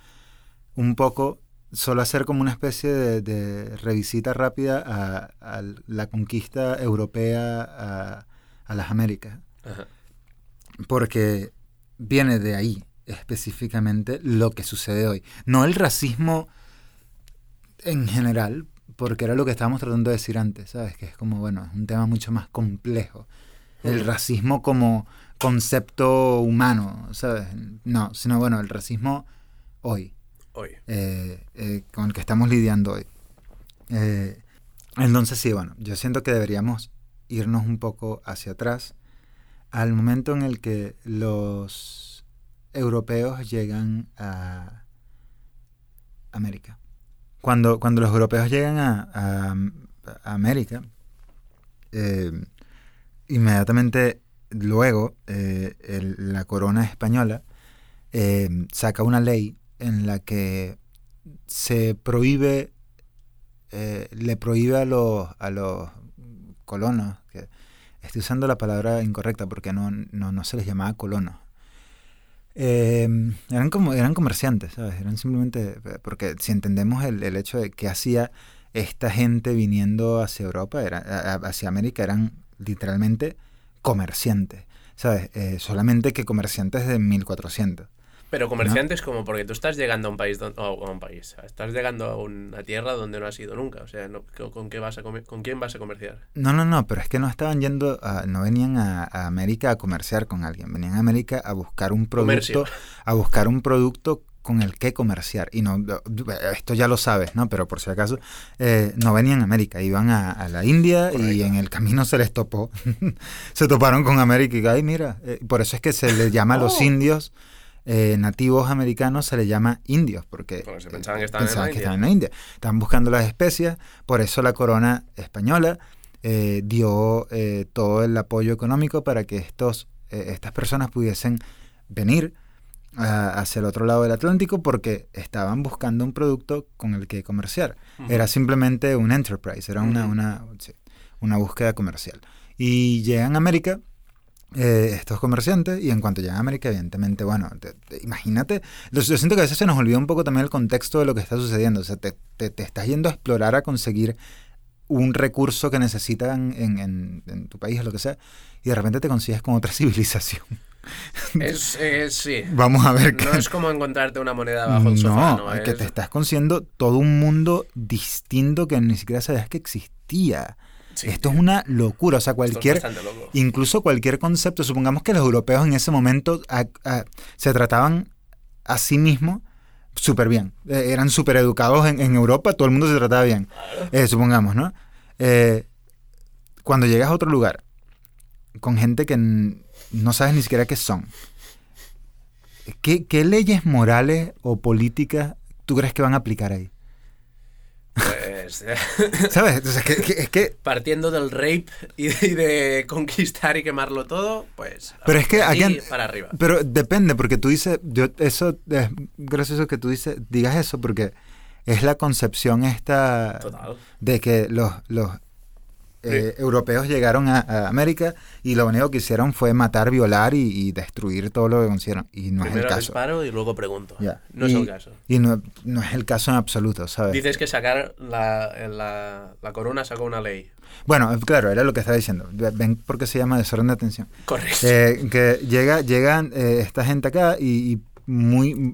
Speaker 2: un poco, solo hacer como una especie de, de revisita rápida a, a la conquista europea a, a las Américas.
Speaker 1: Ajá.
Speaker 2: Porque viene de ahí específicamente lo que sucede hoy. No el racismo en general, porque era lo que estábamos tratando de decir antes, ¿sabes? Que es como, bueno, es un tema mucho más complejo. El racismo como concepto humano, ¿sabes? No, sino, bueno, el racismo hoy,
Speaker 1: Hoy.
Speaker 2: eh, eh, con el que estamos lidiando hoy. Eh, entonces, sí, bueno, yo siento que deberíamos irnos un poco hacia atrás al momento en el que los europeos llegan a América. Cuando, cuando los europeos llegan a, América, eh, inmediatamente luego eh, la corona española eh, saca una ley en la que se prohíbe, le prohíbe a los, a los colonos, que estoy usando la palabra incorrecta porque no, no, no se les llamaba colonos. Eh, eran como eran comerciantes, ¿sabes? Eran simplemente, porque si entendemos el, el hecho de que hacía esta gente viniendo hacia Europa, era, hacia América, eran literalmente comerciantes, ¿sabes? Eh, solamente que comerciantes de 1400.
Speaker 1: Pero comerciantes como porque tú estás llegando a un país, don- o a un país, estás llegando a una tierra donde no has ido nunca, o sea, no- ¿con, qué vas a comer- con quién vas a comerciar?
Speaker 2: No, no, no, pero es que no estaban yendo, a- no venían a, a América a comerciar con alguien, venían a América a buscar un producto,
Speaker 1: Comercio.
Speaker 2: a buscar un producto con el que comerciar. Y no, esto ya lo sabes, ¿no? Pero por si acaso, eh, no venían a América, iban a, a la India y en el camino se les topó. se toparon con América y, ay, mira, eh, por eso es que se les llama a los
Speaker 1: Oh.
Speaker 2: indios. Eh, nativos americanos se les llama indios porque,
Speaker 1: se
Speaker 2: eh,
Speaker 1: pensaban que estaban en
Speaker 2: pensaban
Speaker 1: la
Speaker 2: que
Speaker 1: India.
Speaker 2: estaban en la India. Estaban buscando las especias, por eso la corona española eh, dio todo el apoyo económico para que estos, estas personas pudiesen venir a- hacia el otro lado del Atlántico porque estaban buscando un producto con el que comerciar. Era simplemente un enterprise, era una,
Speaker 1: Ujú.
Speaker 2: una, sí, una búsqueda comercial. Y llegan a América eh, estos comerciantes y en cuanto llegan a América, evidentemente, bueno, te- te- imagínate, yo yo siento que a veces se nos olvida un poco también el contexto de lo que está sucediendo, o sea, te, te- estás yendo a explorar a conseguir un recurso que necesitan en, en- en tu país o lo que sea, y de repente te consigues con otra civilización.
Speaker 1: Es, sí.
Speaker 2: Vamos a ver
Speaker 1: No
Speaker 2: qué-
Speaker 1: es como encontrarte una moneda bajo el sofá, ¿no?
Speaker 2: es que te estás consiguiendo todo un mundo distinto que ni siquiera sabías que existía.
Speaker 1: Sí,
Speaker 2: Esto es una locura, o sea, cualquier, incluso cualquier concepto, supongamos que los europeos en ese momento a- a- se trataban a sí mismos súper bien, Eh, eran súper educados en, en Europa, todo el mundo se trataba bien, Eh, supongamos, ¿no? Eh, cuando llegas a otro lugar con gente que no sabes ni siquiera qué son, ¿qué, qué leyes morales o políticas tú crees que van a aplicar ahí?
Speaker 1: Pues
Speaker 2: ¿Sabes? Entonces, que- que- es que
Speaker 1: partiendo del rape y de, y de conquistar y quemarlo todo, pues.
Speaker 2: Pero es que
Speaker 1: aquí para arriba.
Speaker 2: Pero depende, porque tú dices, yo, eso es gracioso que tú dices, digas eso, porque es la concepción esta
Speaker 1: Total.
Speaker 2: de que los, los eh, europeos llegaron a, a América y lo único que hicieron fue matar, violar y, y destruir todo lo que consiguieron. Y no es
Speaker 1: Primero
Speaker 2: el caso.
Speaker 1: disparo y luego pregunto.
Speaker 2: Ya.
Speaker 1: No es
Speaker 2: Y-
Speaker 1: el caso.
Speaker 2: Y no, no es el caso en absoluto, ¿sabes?
Speaker 1: Dices que sacar la, la, la corona sacó una ley.
Speaker 2: Bueno, claro, era lo que estaba diciendo. Ven por qué se llama desorden de atención.
Speaker 1: Correcto.
Speaker 2: Eh, que llega, llegan eh, esta gente acá y, y muy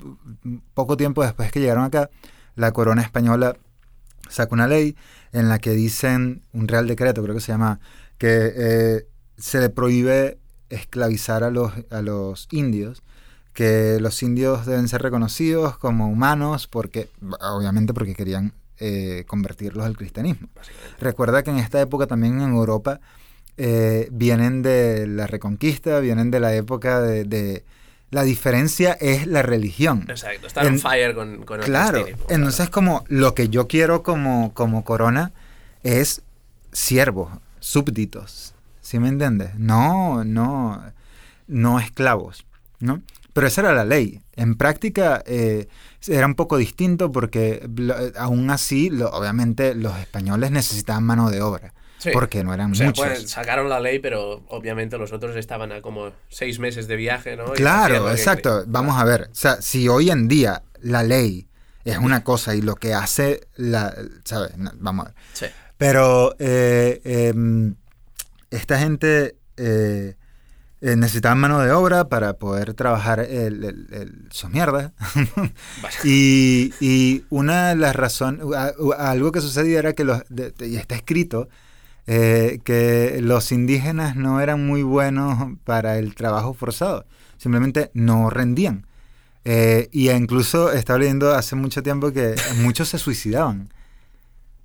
Speaker 2: poco tiempo después que llegaron acá, la corona española saca una ley en la que dicen, un real decreto creo que se llama, que eh, se le prohíbe esclavizar a los, a los indios, que los indios deben ser reconocidos como humanos, porque obviamente porque querían eh, convertirlos al cristianismo. Recuerda que en esta época también en Europa eh, vienen de la Reconquista, vienen de la época de- La diferencia es la religión.
Speaker 1: Exacto. Están
Speaker 2: En-
Speaker 1: on fire con, con el
Speaker 2: Claro,
Speaker 1: cristianismo,
Speaker 2: entonces como lo que yo quiero como, como corona es siervos, súbditos, ¿sí me entiendes? No, no, no esclavos, ¿no? Pero esa era la ley. En práctica eh, era un poco distinto porque lo- aún así, lo- obviamente, los españoles necesitaban mano de obra.
Speaker 1: Sí.
Speaker 2: Porque no eran
Speaker 1: O sea,
Speaker 2: muchos.
Speaker 1: pues, sacaron la ley, pero obviamente los otros estaban a como seis meses de viaje, ¿no?
Speaker 2: Claro,
Speaker 1: que-
Speaker 2: exacto. Vamos a ver. O sea, si hoy en día la ley es una cosa y lo que hace la. ¿Sabes? No, vamos a ver.
Speaker 1: Sí.
Speaker 2: Pero eh, em, esta gente eh, eh, necesitaba mano de obra para poder trabajar el, el- el- sus mierdas.
Speaker 1: Vaya.
Speaker 2: y, y una de las razones, algo que sucedía era que los, de- de- y está escrito, eh, que los indígenas no eran muy buenos para el trabajo forzado, simplemente no rendían. Eh, y incluso estaba leyendo hace mucho tiempo que muchos se suicidaban.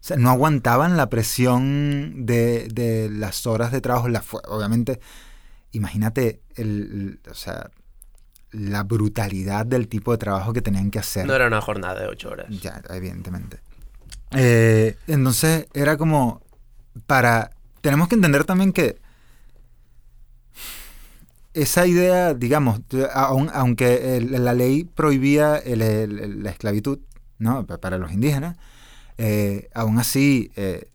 Speaker 2: O sea, no aguantaban la presión de, de las horas de trabajo. La, obviamente, imagínate el, el- o sea, la brutalidad del tipo de trabajo que tenían que hacer.
Speaker 1: No era una jornada de ocho horas.
Speaker 2: Ya, evidentemente. Eh, entonces era como para... Tenemos que entender también que esa idea, digamos, aun- aunque el- la ley prohibía el- el- la esclavitud ¿no? Pa- para los indígenas, eh, aún así eh,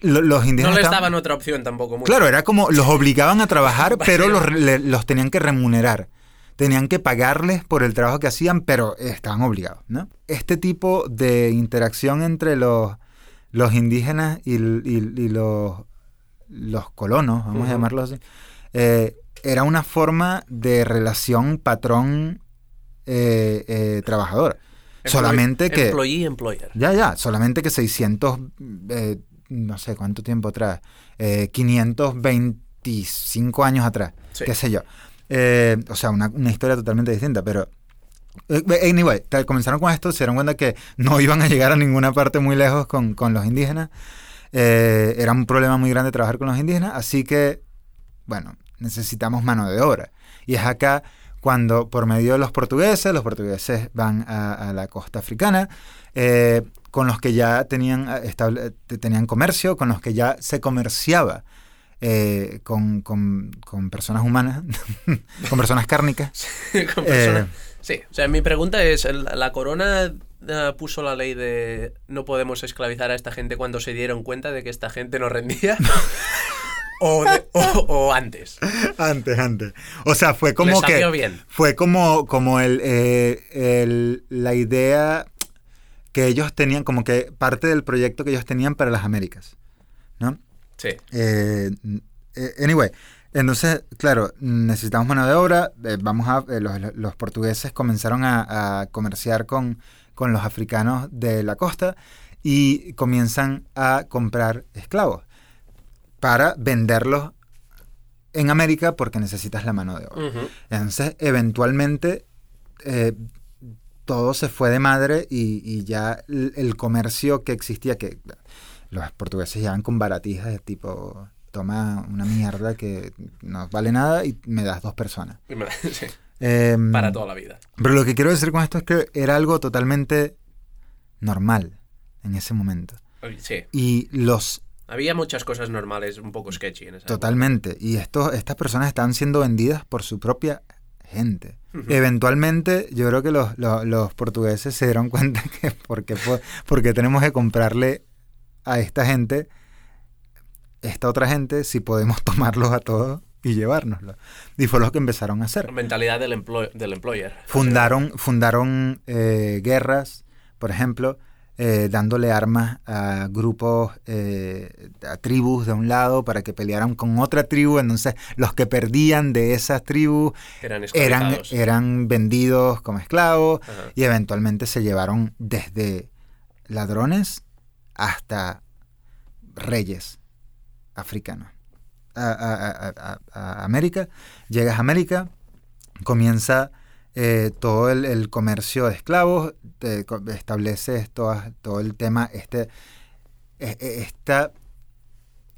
Speaker 2: lo- los
Speaker 1: No
Speaker 2: indígenas...
Speaker 1: les
Speaker 2: estaban-
Speaker 1: daban otra opción tampoco. mucho.
Speaker 2: Claro, era como los obligaban a trabajar, pero los, los tenían que remunerar. Tenían que pagarles por el trabajo que hacían, pero estaban obligados, ¿no? Este tipo de interacción entre los, los indígenas y, y- y los, los colonos, vamos a llamarlos así, eh, era una forma de relación patrón eh, eh, trabajador.
Speaker 1: Employ-
Speaker 2: Solamente que...
Speaker 1: Employee, employer.
Speaker 2: Ya, ya, solamente que 600, eh, no sé cuánto tiempo atrás, eh, 525 años atrás,
Speaker 1: Sí.
Speaker 2: qué sé yo. Eh, o sea, una, una historia totalmente distinta, pero... eh, Anyway, tal- comenzaron con esto, se dieron cuenta que no iban a llegar a ninguna parte muy lejos con, con los indígenas. Eh, era un problema muy grande trabajar con los indígenas, así que, bueno, necesitamos mano de obra. Y es acá cuando por medio de los portugueses, los portugueses van a, la costa africana, eh, con los que ya tenían, eh, tenían comercio, con los que ya se comerciaba eh, con, con- con personas humanas, con personas cárnicas.
Speaker 1: Con personas-
Speaker 2: Eh,
Speaker 1: Sí, o sea, mi pregunta es, ¿el- ¿la corona eh, puso la ley de no podemos esclavizar a esta gente cuando se dieron cuenta de que esta gente no rendía? o, de- o- o antes.
Speaker 2: Antes, antes. O sea, fue como
Speaker 1: Les
Speaker 2: que...
Speaker 1: bien.
Speaker 2: Fue como, como el, eh, el- la idea que ellos tenían, como que parte del proyecto que ellos tenían para las Américas, ¿no?
Speaker 1: Sí.
Speaker 2: Eh, eh, anyway, entonces, claro, necesitamos mano de obra. eh, vamos a, eh, los, los portugueses comenzaron a, a comerciar con, con los africanos de la costa y comienzan a comprar esclavos para venderlos en América porque necesitas la mano de obra. Entonces, eventualmente, eh, todo se fue de madre y, y ya el, el comercio que existía, que los portugueses llevan con baratijas de tipo, toma una mierda que no vale nada y me das dos personas.
Speaker 1: Sí,
Speaker 2: Em,
Speaker 1: Para toda la vida.
Speaker 2: Pero lo que quiero decir con esto es que era algo totalmente normal en ese momento.
Speaker 1: Sí.
Speaker 2: Y los
Speaker 1: Había muchas cosas normales, un poco sketchy en esa época.
Speaker 2: Totalmente. Y esto, estas personas están siendo vendidas por su propia gente. Eventualmente, yo creo que los, los- los portugueses se dieron cuenta que porque, porque tenemos que comprarle a esta gente esta otra gente si podemos tomarlos a todos y llevárnoslos. Y fue lo que empezaron a hacer.
Speaker 1: Mentalidad del, employ- del employer.
Speaker 2: Fundaron, fundaron eh, guerras, por ejemplo, eh, dándole armas a grupos, eh, a tribus de un lado para que pelearan con otra tribu. Entonces, los que perdían de esas tribus
Speaker 1: Eran
Speaker 2: eran, eran vendidos como esclavos
Speaker 1: Ajá.
Speaker 2: y eventualmente se llevaron desde ladrones hasta reyes africanos. A, a- América, llegas a América, comienza eh, todo el, comercio de esclavos, te estableces todo el tema, este, e- e- esta,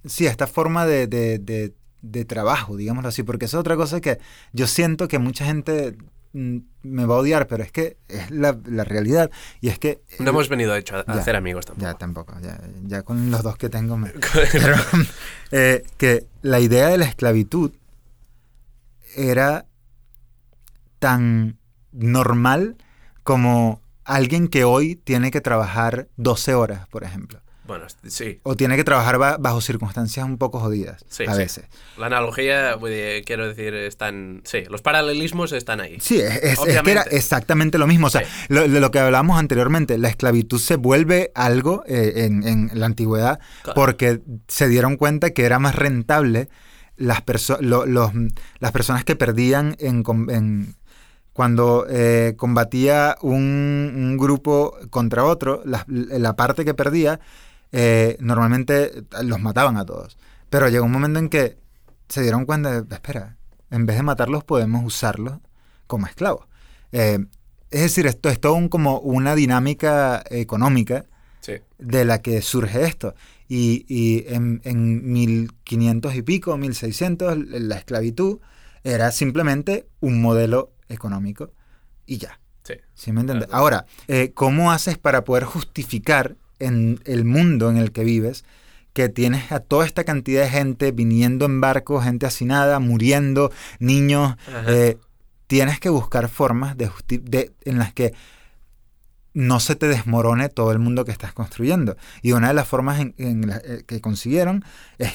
Speaker 2: sí, esta forma de, de- de- trabajo, digámoslo así, porque es otra cosa que yo siento que mucha gente me va a odiar, pero es que es la, la realidad, y es que...
Speaker 1: No hemos venido, de hecho, a,
Speaker 2: Ya,
Speaker 1: hacer amigos tampoco.
Speaker 2: Ya, tampoco. Ya, ya con los dos que tengo. me- Pero eh, que la idea de la esclavitud era tan normal como alguien que hoy tiene que trabajar 12 horas, por ejemplo.
Speaker 1: Bueno, sí.
Speaker 2: O tiene que trabajar ba- bajo circunstancias un poco jodidas,
Speaker 1: Sí,
Speaker 2: a
Speaker 1: sí.
Speaker 2: veces.
Speaker 1: La analogía, quiero decir, están... Sí, los paralelismos están ahí.
Speaker 2: Sí, es, es- que era exactamente lo mismo. O sea,
Speaker 1: Sí.
Speaker 2: lo, de lo que hablábamos anteriormente, la esclavitud se vuelve algo eh, en, en la antigüedad
Speaker 1: Claro.
Speaker 2: porque se dieron cuenta que era más rentable las, perso- lo- los- las personas que perdían en, en- cuando eh, combatía un, un grupo contra otro, la, la parte que perdía eh, normalmente los mataban a todos. Pero llegó un momento en que se dieron cuenta de, espera, en vez de matarlos podemos usarlos como esclavos. Eh, es decir, esto es todo un- como una dinámica económica
Speaker 1: Sí.
Speaker 2: de la que surge esto. Y, y en, en 1500 y pico, 1600, la esclavitud era simplemente un modelo económico y ya.
Speaker 1: Sí.
Speaker 2: ¿Sí me entiendes? Ahora, eh, ¿cómo haces para poder justificar en el mundo en el que vives que tienes a toda esta cantidad de gente viniendo en barcos, gente hacinada, muriendo, niños? Eh, tienes que buscar formas de, en las que no se te desmorone todo el mundo que estás construyendo. Y una de las formas en, en la- eh, que consiguieron es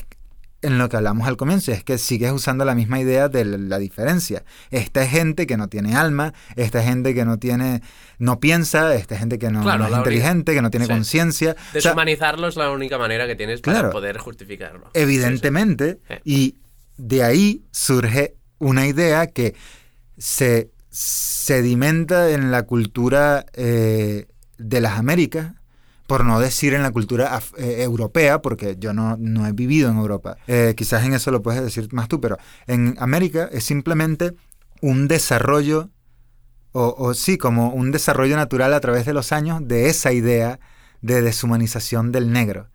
Speaker 2: en lo que hablamos al comienzo, es que sigues usando la misma idea de la, diferencia. Esta es gente que no tiene alma, esta es gente que no tiene, no piensa, esta es gente que no,
Speaker 1: Claro,
Speaker 2: no es
Speaker 1: única-
Speaker 2: inteligente, que no tiene
Speaker 1: Sí.
Speaker 2: conciencia. O sea,
Speaker 1: Deshumanizarlo es la única manera que tienes para
Speaker 2: Claro.
Speaker 1: poder justificarlo.
Speaker 2: Evidentemente,
Speaker 1: Sí, sí.
Speaker 2: y de ahí surge una idea que se sedimenta en la cultura eh, de las Américas, por no decir en la cultura eh, europea, porque yo no, no he vivido en Europa. Eh, quizás en eso lo puedes decir más tú, pero en América es simplemente un desarrollo, o, o sí, como un desarrollo natural a través de los años de esa idea de deshumanización del negro.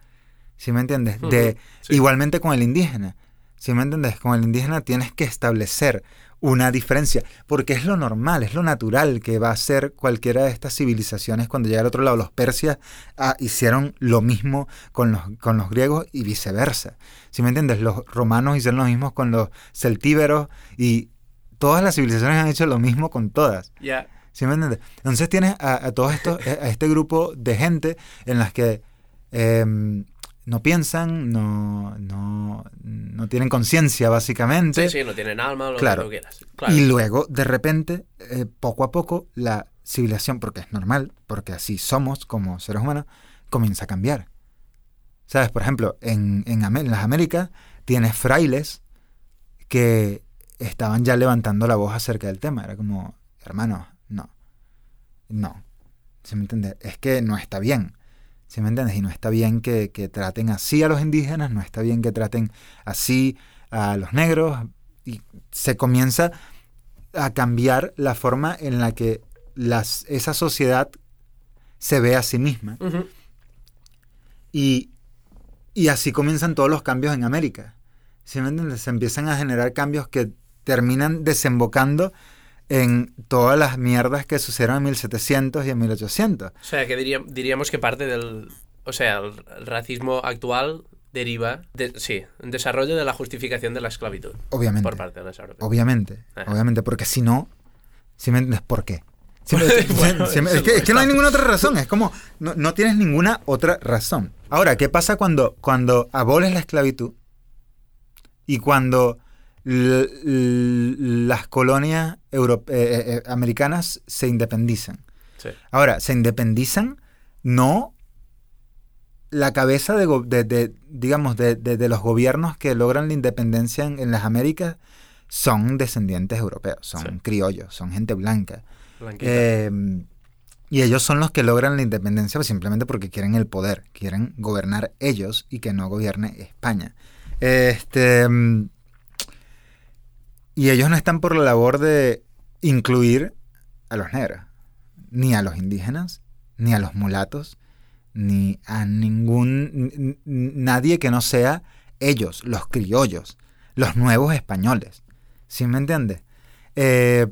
Speaker 2: ¿Sí me entiendes? De,
Speaker 1: Ujú, sí.
Speaker 2: Igualmente con el indígena. ¿Sí me entiendes? Con el indígena tienes que establecer una diferencia, porque es lo normal, es lo natural que va a ser cualquiera de estas civilizaciones cuando llega al otro lado. Los persias ah, hicieron lo mismo con los, con los griegos y viceversa. ¿Sí me entiendes? Los romanos hicieron lo mismo con los celtíberos y todas las civilizaciones han hecho lo mismo con todas.
Speaker 1: Ya.
Speaker 2: ¿Sí me entiendes? Entonces tienes a, a todos estos, a este grupo de gente en las que em, no piensan, no, no, no tienen conciencia, básicamente.
Speaker 1: Sí, sí, no tienen alma, lo
Speaker 2: Claro.
Speaker 1: que tú quieras. Claro.
Speaker 2: Y luego, de repente, eh, poco a poco, la civilización, porque es normal, porque así somos como seres humanos, comienza a cambiar. ¿Sabes? Por ejemplo, en, en, las Américas tienes frailes que estaban ya levantando la voz acerca del tema. Era como, hermano, no. No. ¿Sí me entiendes? Es que no está bien. ¿Sí me entiendes? Y no está bien que, que traten así a los indígenas, no está bien que traten así a los negros. Y se comienza a cambiar la forma en la que las, esa sociedad se ve a sí misma. Y, y así comienzan todos los cambios en América. ¿Sí me entiendes? Se empiezan a generar cambios que terminan desembocando en todas las mierdas que sucedieron en 1700 y en 1800.
Speaker 1: O sea, que diría- diríamos que parte del... O sea, el, racismo actual deriva de, sí, un desarrollo de la justificación de la esclavitud
Speaker 2: Obviamente.
Speaker 1: por parte de los europeos.
Speaker 2: Obviamente.
Speaker 1: Ajá.
Speaker 2: Obviamente. Porque si no, ¿sí me entiendes? ¿Por qué? Sí me-
Speaker 1: Bueno,
Speaker 2: sí me- es, que, es que no hay ninguna otra razón. Es como, no, no tienes ninguna otra razón. Ahora, ¿qué pasa cuando, cuando aboles la esclavitud? y cuando las colonias eh, eh, eh, americanas se independizan.
Speaker 1: Sí.
Speaker 2: Ahora, se independizan no la cabeza de, go- de- de, digamos, de, los gobiernos que logran la independencia en, en las Américas son descendientes europeos, son
Speaker 1: Sí.
Speaker 2: criollos, son gente blanca. Eh, y ellos son los que logran la independencia pues, simplemente porque quieren el poder, quieren gobernar ellos y que no gobierne España. Este, mm, y ellos no están por la labor de incluir a los negros, ni a los indígenas, ni a los mulatos, ni a ningún nadie que no sea ellos, los criollos, los nuevos españoles. ¿Sí me entiendes? Eh,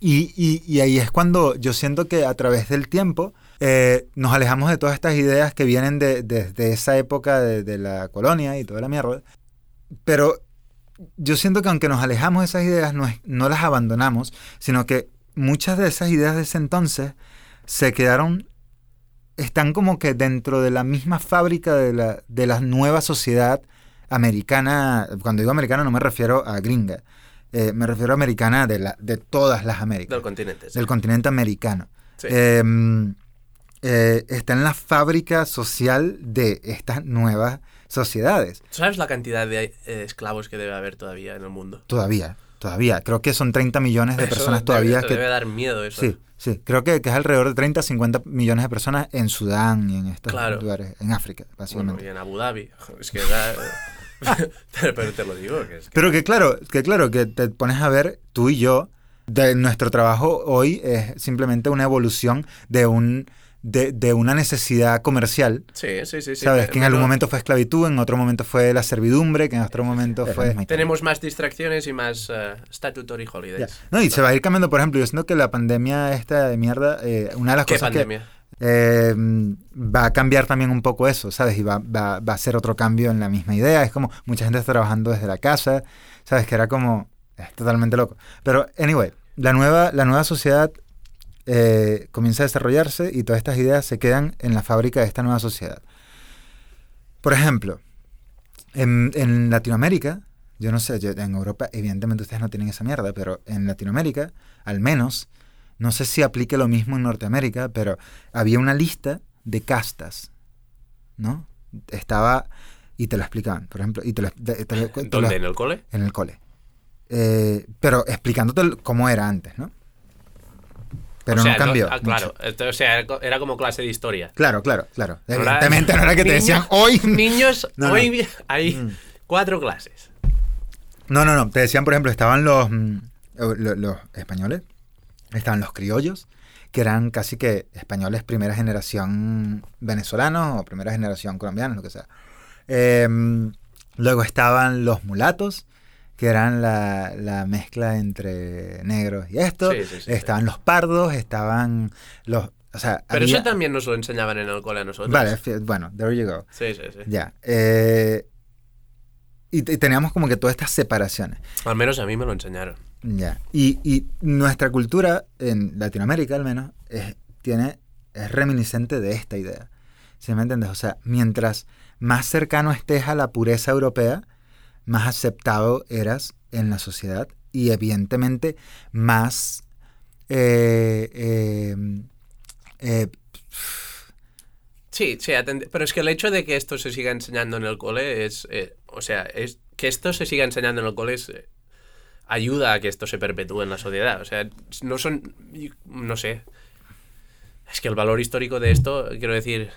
Speaker 2: y, y- y ahí es cuando yo siento que a través del tiempo eh, nos alejamos de todas estas ideas que vienen de, desde esa época de, de la colonia y toda la mierda. Pero yo siento que aunque nos alejamos de esas ideas, no, es- no las abandonamos, sino que muchas de esas ideas de ese entonces se quedaron, están como que dentro de la misma fábrica de la, de la nueva sociedad americana. Cuando digo americana no me refiero a gringa, eh, me refiero a americana de, la, de todas las Américas,
Speaker 1: Del continente. sí.
Speaker 2: del continente americano.
Speaker 1: Sí.
Speaker 2: Eh, eh, está en la fábrica social de estas nuevas sociedades.
Speaker 1: ¿Sabes la cantidad de eh, esclavos que debe haber todavía en el mundo?
Speaker 2: Todavía, todavía. Creo que son 30 millones de
Speaker 1: Eso
Speaker 2: personas
Speaker 1: debe-
Speaker 2: todavía
Speaker 1: te
Speaker 2: que...
Speaker 1: Debe dar miedo eso.
Speaker 2: Sí, sí. Creo que, que es alrededor de 30 50 millones de personas en Sudán y en estos
Speaker 1: Claro.
Speaker 2: lugares, en África,
Speaker 1: Bueno,
Speaker 2: básicamente.
Speaker 1: y en Abu Dhabi. Es que da... Pero te lo digo, que es que...
Speaker 2: Pero que claro, que claro, que te pones a ver, tú y yo, de nuestro trabajo hoy es simplemente una evolución de un de, de una necesidad comercial.
Speaker 1: Sí, sí, sí. sí.
Speaker 2: ¿Sabes? Que en algún momento fue esclavitud, en otro momento fue la servidumbre, que en otro momento fue...
Speaker 1: Tenemos más distracciones y más eh, statutory
Speaker 2: Ya.
Speaker 1: holidays.
Speaker 2: No, y se va a ir cambiando, por ejemplo, yo siento que la pandemia esta de mierda, eh, una de las
Speaker 1: ¿Qué
Speaker 2: cosas
Speaker 1: pandemia?
Speaker 2: que eh, va a cambiar también un poco eso, ¿sabes? Y va, va, va a ser otro cambio en la misma idea. Es como mucha gente está trabajando desde la casa, ¿sabes? Que era como... Es totalmente loco. Pero, anyway, la nueva, la nueva sociedad eh, comienza a desarrollarse y todas estas ideas se quedan en la fábrica de esta nueva sociedad. Por ejemplo, en, en Latinoamérica, yo no sé, yo- en Europa evidentemente ustedes no tienen esa mierda, pero en Latinoamérica, al menos, no sé si aplique lo mismo en Norteamérica, pero había una lista de castas, ¿no? Estaba, y te lo explicaban, por ejemplo, y te lo, te- te lo- te lo-
Speaker 1: ¿Dónde? ¿En el cole?
Speaker 2: en el cole. Eh, pero explicándote cómo era antes, ¿no? Pero
Speaker 1: O sea,
Speaker 2: no cambió.
Speaker 1: ah, claro, esto- o sea, era como clase de historia.
Speaker 2: Claro, claro, claro. Evidentemente no era que te
Speaker 1: Niños-
Speaker 2: decían hoy.
Speaker 1: Niños,
Speaker 2: No, no.
Speaker 1: hoy hay
Speaker 2: Mm.
Speaker 1: cuatro clases.
Speaker 2: No, no, no. Te decían, por ejemplo, estaban los, mm, lo- los españoles, estaban los criollos, que eran casi que españoles primera generación venezolanos o primera generación colombianos, lo que sea. Em, luego estaban los mulatos, que eran la, la mezcla entre negros y esto.
Speaker 1: Sí, sí, sí,
Speaker 2: estaban los pardos, estaban los... O sea,
Speaker 1: Pero
Speaker 2: había-
Speaker 1: eso también nos lo enseñaban en el cole a nosotros.
Speaker 2: Vale, bueno, there you go.
Speaker 1: Sí, sí, sí.
Speaker 2: Ya. eh, y, te- teníamos como que todas estas separaciones.
Speaker 1: Al menos a mí me lo enseñaron.
Speaker 2: Ya. Y, y nuestra cultura, en Latinoamérica al menos, es, tiene, es reminiscente de esta idea. ¿Sí me entiendes? O sea, mientras más cercano estés a la pureza europea, más aceptado eras en la sociedad y evidentemente más... eh, eh, eh,
Speaker 1: Sí, sí, pero es que el hecho de que esto se siga enseñando en el cole es, eh, o sea, es que esto se siga enseñando en el cole eh, ayuda a que esto se perpetúe en la sociedad. O sea, no son, no sé, es que el valor histórico de esto, quiero decir,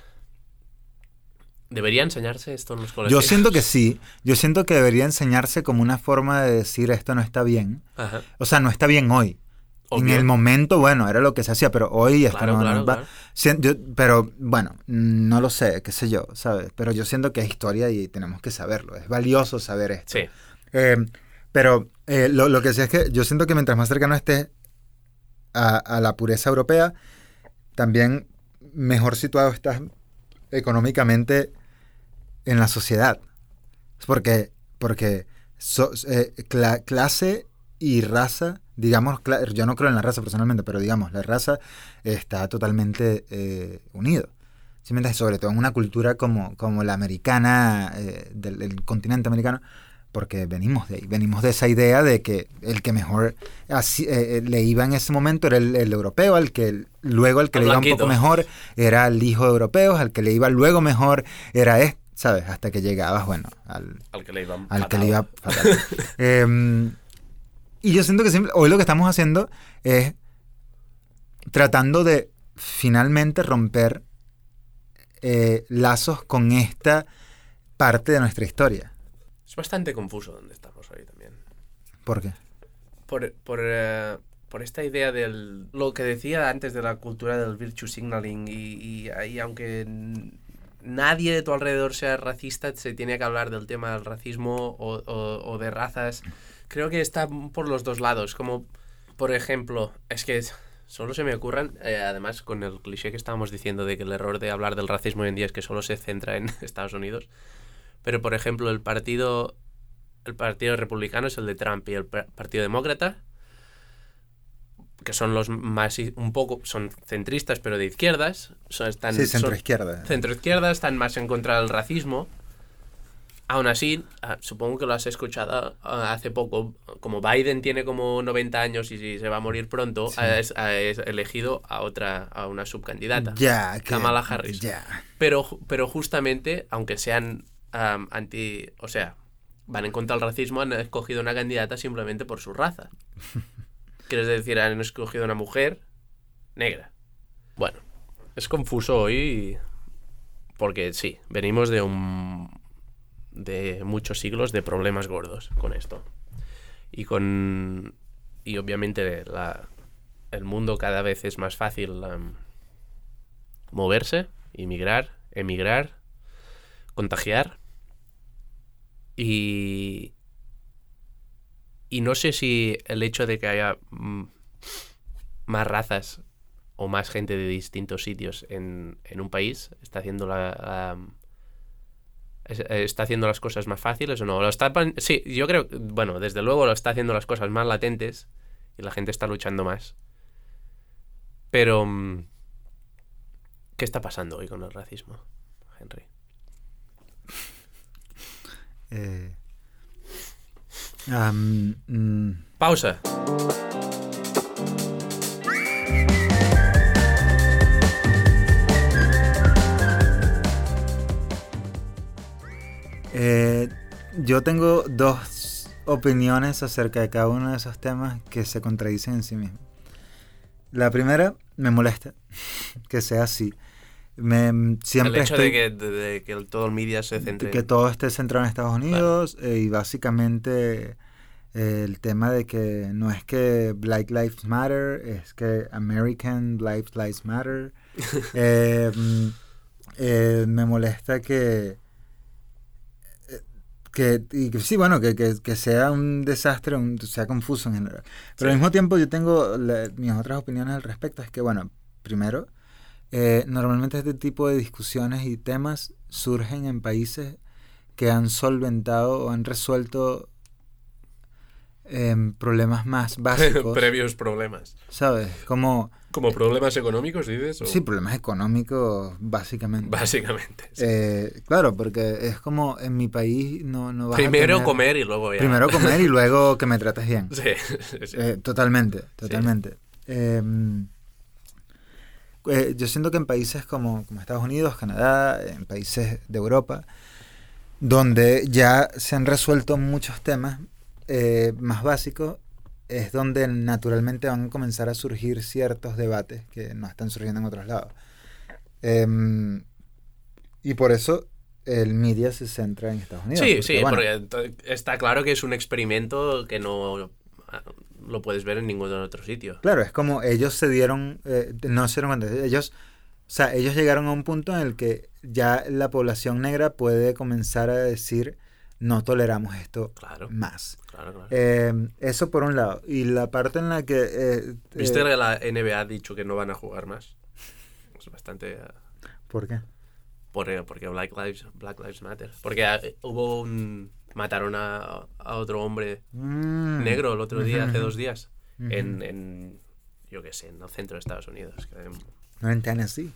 Speaker 1: debería enseñarse esto en los colegios.
Speaker 2: yo siento que sí, yo siento que debería enseñarse como una forma de decir esto no está bien.
Speaker 1: Ajá.
Speaker 2: O sea, no está bien hoy.
Speaker 1: Obvio.
Speaker 2: En el momento, bueno, era lo que se hacía, pero hoy esto
Speaker 1: Claro,
Speaker 2: no, no
Speaker 1: claro,
Speaker 2: va.
Speaker 1: claro.
Speaker 2: Sien- yo- pero bueno, no lo sé, qué sé yo, ¿sabes? Pero yo siento que es historia y tenemos que saberlo. Es valioso saber esto.
Speaker 1: Sí,
Speaker 2: Eh, pero eh, lo, lo que sí es que yo siento que mientras más cercano estés a, a la pureza europea, también mejor situado estás económicamente en la sociedad. Porque, porque so- eh, cla- clase y raza, digamos, yo no creo en la raza personalmente, pero digamos, la raza está totalmente eh, unido. ¿Sí me entiendes? Sobre todo en una cultura como, como la americana, eh, del, del continente americano, porque venimos de ahí, venimos de esa idea de que el que mejor así, eh, eh, le iba en ese momento era el, el europeo, al que luego al que
Speaker 1: El
Speaker 2: le iba un
Speaker 1: blanquito.
Speaker 2: poco mejor era el hijo de europeos, al que le iba luego mejor era este, ¿sabes? Hasta que llegabas, bueno, al,
Speaker 1: Al que le iba
Speaker 2: al que le iba fatal. Em, y yo siento que siempre, hoy lo que estamos haciendo es tratando de finalmente romper eh, lazos con esta parte de nuestra historia.
Speaker 1: Es bastante confuso donde estamos hoy también.
Speaker 2: ¿Por qué?
Speaker 1: Por, por, eh, por esta idea del... Lo que decía antes de la cultura del virtue signaling y, y, y aunque nadie de tu alrededor sea racista, se tiene que hablar del tema del racismo o, o- o de razas. Creo que está por los dos lados. Como, por ejemplo, es que solo se me ocurran, eh, además con el cliché que estábamos diciendo de que el error de hablar del racismo hoy en día es que solo se centra en Estados Unidos. Pero, por ejemplo, el partido, el partido republicano es el de Trump y el pa- partido demócrata, que son los más, un poco, son centristas, pero de izquierdas. Son, están,
Speaker 2: Sí, centro izquierda.
Speaker 1: centro izquierda, están más en contra del racismo. Aún así, ah, supongo que lo has escuchado ah, hace poco, como Biden tiene como 90 años y se va a morir pronto,
Speaker 2: Sí.
Speaker 1: es- es elegido a otra, a una subcandidata.
Speaker 2: Ya, que-
Speaker 1: Kamala Harris.
Speaker 2: Ya.
Speaker 1: Pero, pero justamente, aunque sean am, anti, o sea, van en contra del racismo, han escogido una candidata simplemente por su raza. Quieres decir, han escogido una mujer negra. Bueno, es confuso hoy porque sí, venimos de un de muchos siglos de problemas gordos con esto. Y con y obviamente la, el mundo cada vez es más fácil am, moverse, inmigrar, emigrar, contagiar. Y, y no sé si el hecho de que haya mm, más razas o más gente de distintos sitios en, en un país está haciendo la, la- es- está haciendo las cosas más fáciles o no. Lo está, sí, yo creo, bueno, desde luego lo está haciendo las cosas más latentes y la gente está luchando más. Pero, mm, ¿qué está pasando hoy con el racismo, Henry?
Speaker 2: Eh, am, mm,
Speaker 1: Pausa.
Speaker 2: eh, yo tengo dos opiniones acerca de cada uno de esos temas que se contradicen en sí mismos. La primera, me molesta que sea así. Me, siempre
Speaker 1: el hecho
Speaker 2: estoy-
Speaker 1: de, que, de, de que todo el media se centre
Speaker 2: que todo esté centrado en Estados Unidos eh, y básicamente eh, el tema de que no es que Black Lives Matter, es que American Black Lives Matter. Eh, mm, eh, me molesta que, eh, que, y que sí, bueno, que, que- que sea un desastre, un- sea confuso en general. Pero al
Speaker 1: Sí.
Speaker 2: mismo tiempo yo tengo la- mis otras opiniones al respecto. Es que, bueno, primero, eh, normalmente este tipo de discusiones y temas surgen en países que han solventado o han resuelto em, problemas más básicos,
Speaker 1: previos problemas.
Speaker 2: ¿sabes? Como,
Speaker 1: ¿Como problemas económicos, dices? o-
Speaker 2: sí, problemas económicos, básicamente.
Speaker 1: Básicamente. sí.
Speaker 2: Eh, claro, porque es como en mi país no, no vas a
Speaker 1: Primero
Speaker 2: tener-
Speaker 1: comer y luego ya.
Speaker 2: Primero comer y luego que me trates bien.
Speaker 1: Sí, sí, sí.
Speaker 2: Eh, totalmente, totalmente. Em, eh, yo siento que en países como, como Estados Unidos, Canadá, en países de Europa, donde ya se han resuelto muchos temas eh, más básicos, es donde naturalmente van a comenzar a surgir ciertos debates que no están surgiendo en otros lados. Em, y por eso el media se centra en Estados Unidos.
Speaker 1: Sí,
Speaker 2: porque,
Speaker 1: sí,
Speaker 2: bueno,
Speaker 1: porque está claro que es un experimento que no ah, lo puedes ver en ningún otro sitio.
Speaker 2: Claro, es como ellos se dieron, eh, no se dieron cuenta, ellos, o sea, ellos llegaron a un punto en el que ya la población negra puede comenzar a decir, no toleramos esto
Speaker 1: Claro,
Speaker 2: más.
Speaker 1: claro, claro.
Speaker 2: Eh, eso por un lado. Y la parte en la que... eh,
Speaker 1: ¿Viste
Speaker 2: eh,
Speaker 1: que la NBA ha dicho que no van a jugar más? Es bastante... ah,
Speaker 2: ¿Por qué?
Speaker 1: por- eh, porque Black Lives, Black Lives Matter. Porque ah, hubo un... Mataron a, a otro hombre
Speaker 2: Mm.
Speaker 1: negro el otro día, hace dos días, en, en, yo qué sé, en el centro de Estados Unidos.
Speaker 2: No en Tennessee.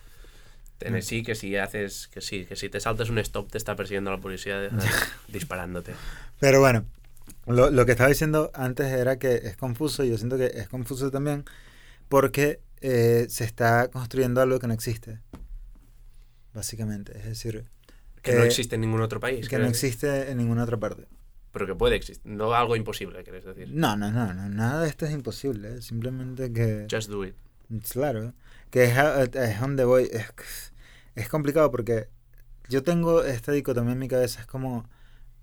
Speaker 1: Tennessee, que si haces, que sí, que si te saltas un stop te está persiguiendo la policía disparándote.
Speaker 2: Pero bueno, lo, lo que estaba diciendo antes era que es confuso, y yo siento que es confuso también, porque eh, se está construyendo algo que no existe. Básicamente, es decir...
Speaker 1: Que no
Speaker 2: eh,
Speaker 1: existe en ningún otro país.
Speaker 2: Que no existe en ninguna otra parte.
Speaker 1: Pero que puede existir. No algo imposible, quieres decir.
Speaker 2: No, no, no, no, nada de esto es imposible, simplemente que...
Speaker 1: Just do it.
Speaker 2: Claro, que es, es donde voy. Es, es complicado porque yo tengo esta dicotomía en mi cabeza. Es como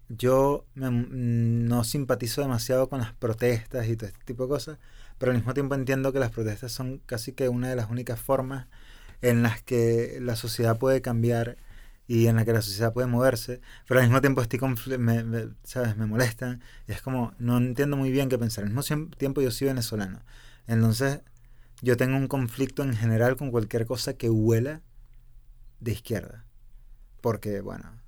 Speaker 2: yo me- no simpatizo demasiado con las protestas y todo este tipo de cosas, pero al mismo tiempo entiendo que las protestas son casi que una de las únicas formas en las que la sociedad puede cambiar y en la que la sociedad puede moverse, pero al mismo tiempo estoy me, me- ¿sabes? me molestan y es como no entiendo muy bien qué pensar. Al mismo tiempo yo soy venezolano, entonces yo tengo un conflicto en general con cualquier cosa que huela de izquierda, porque bueno,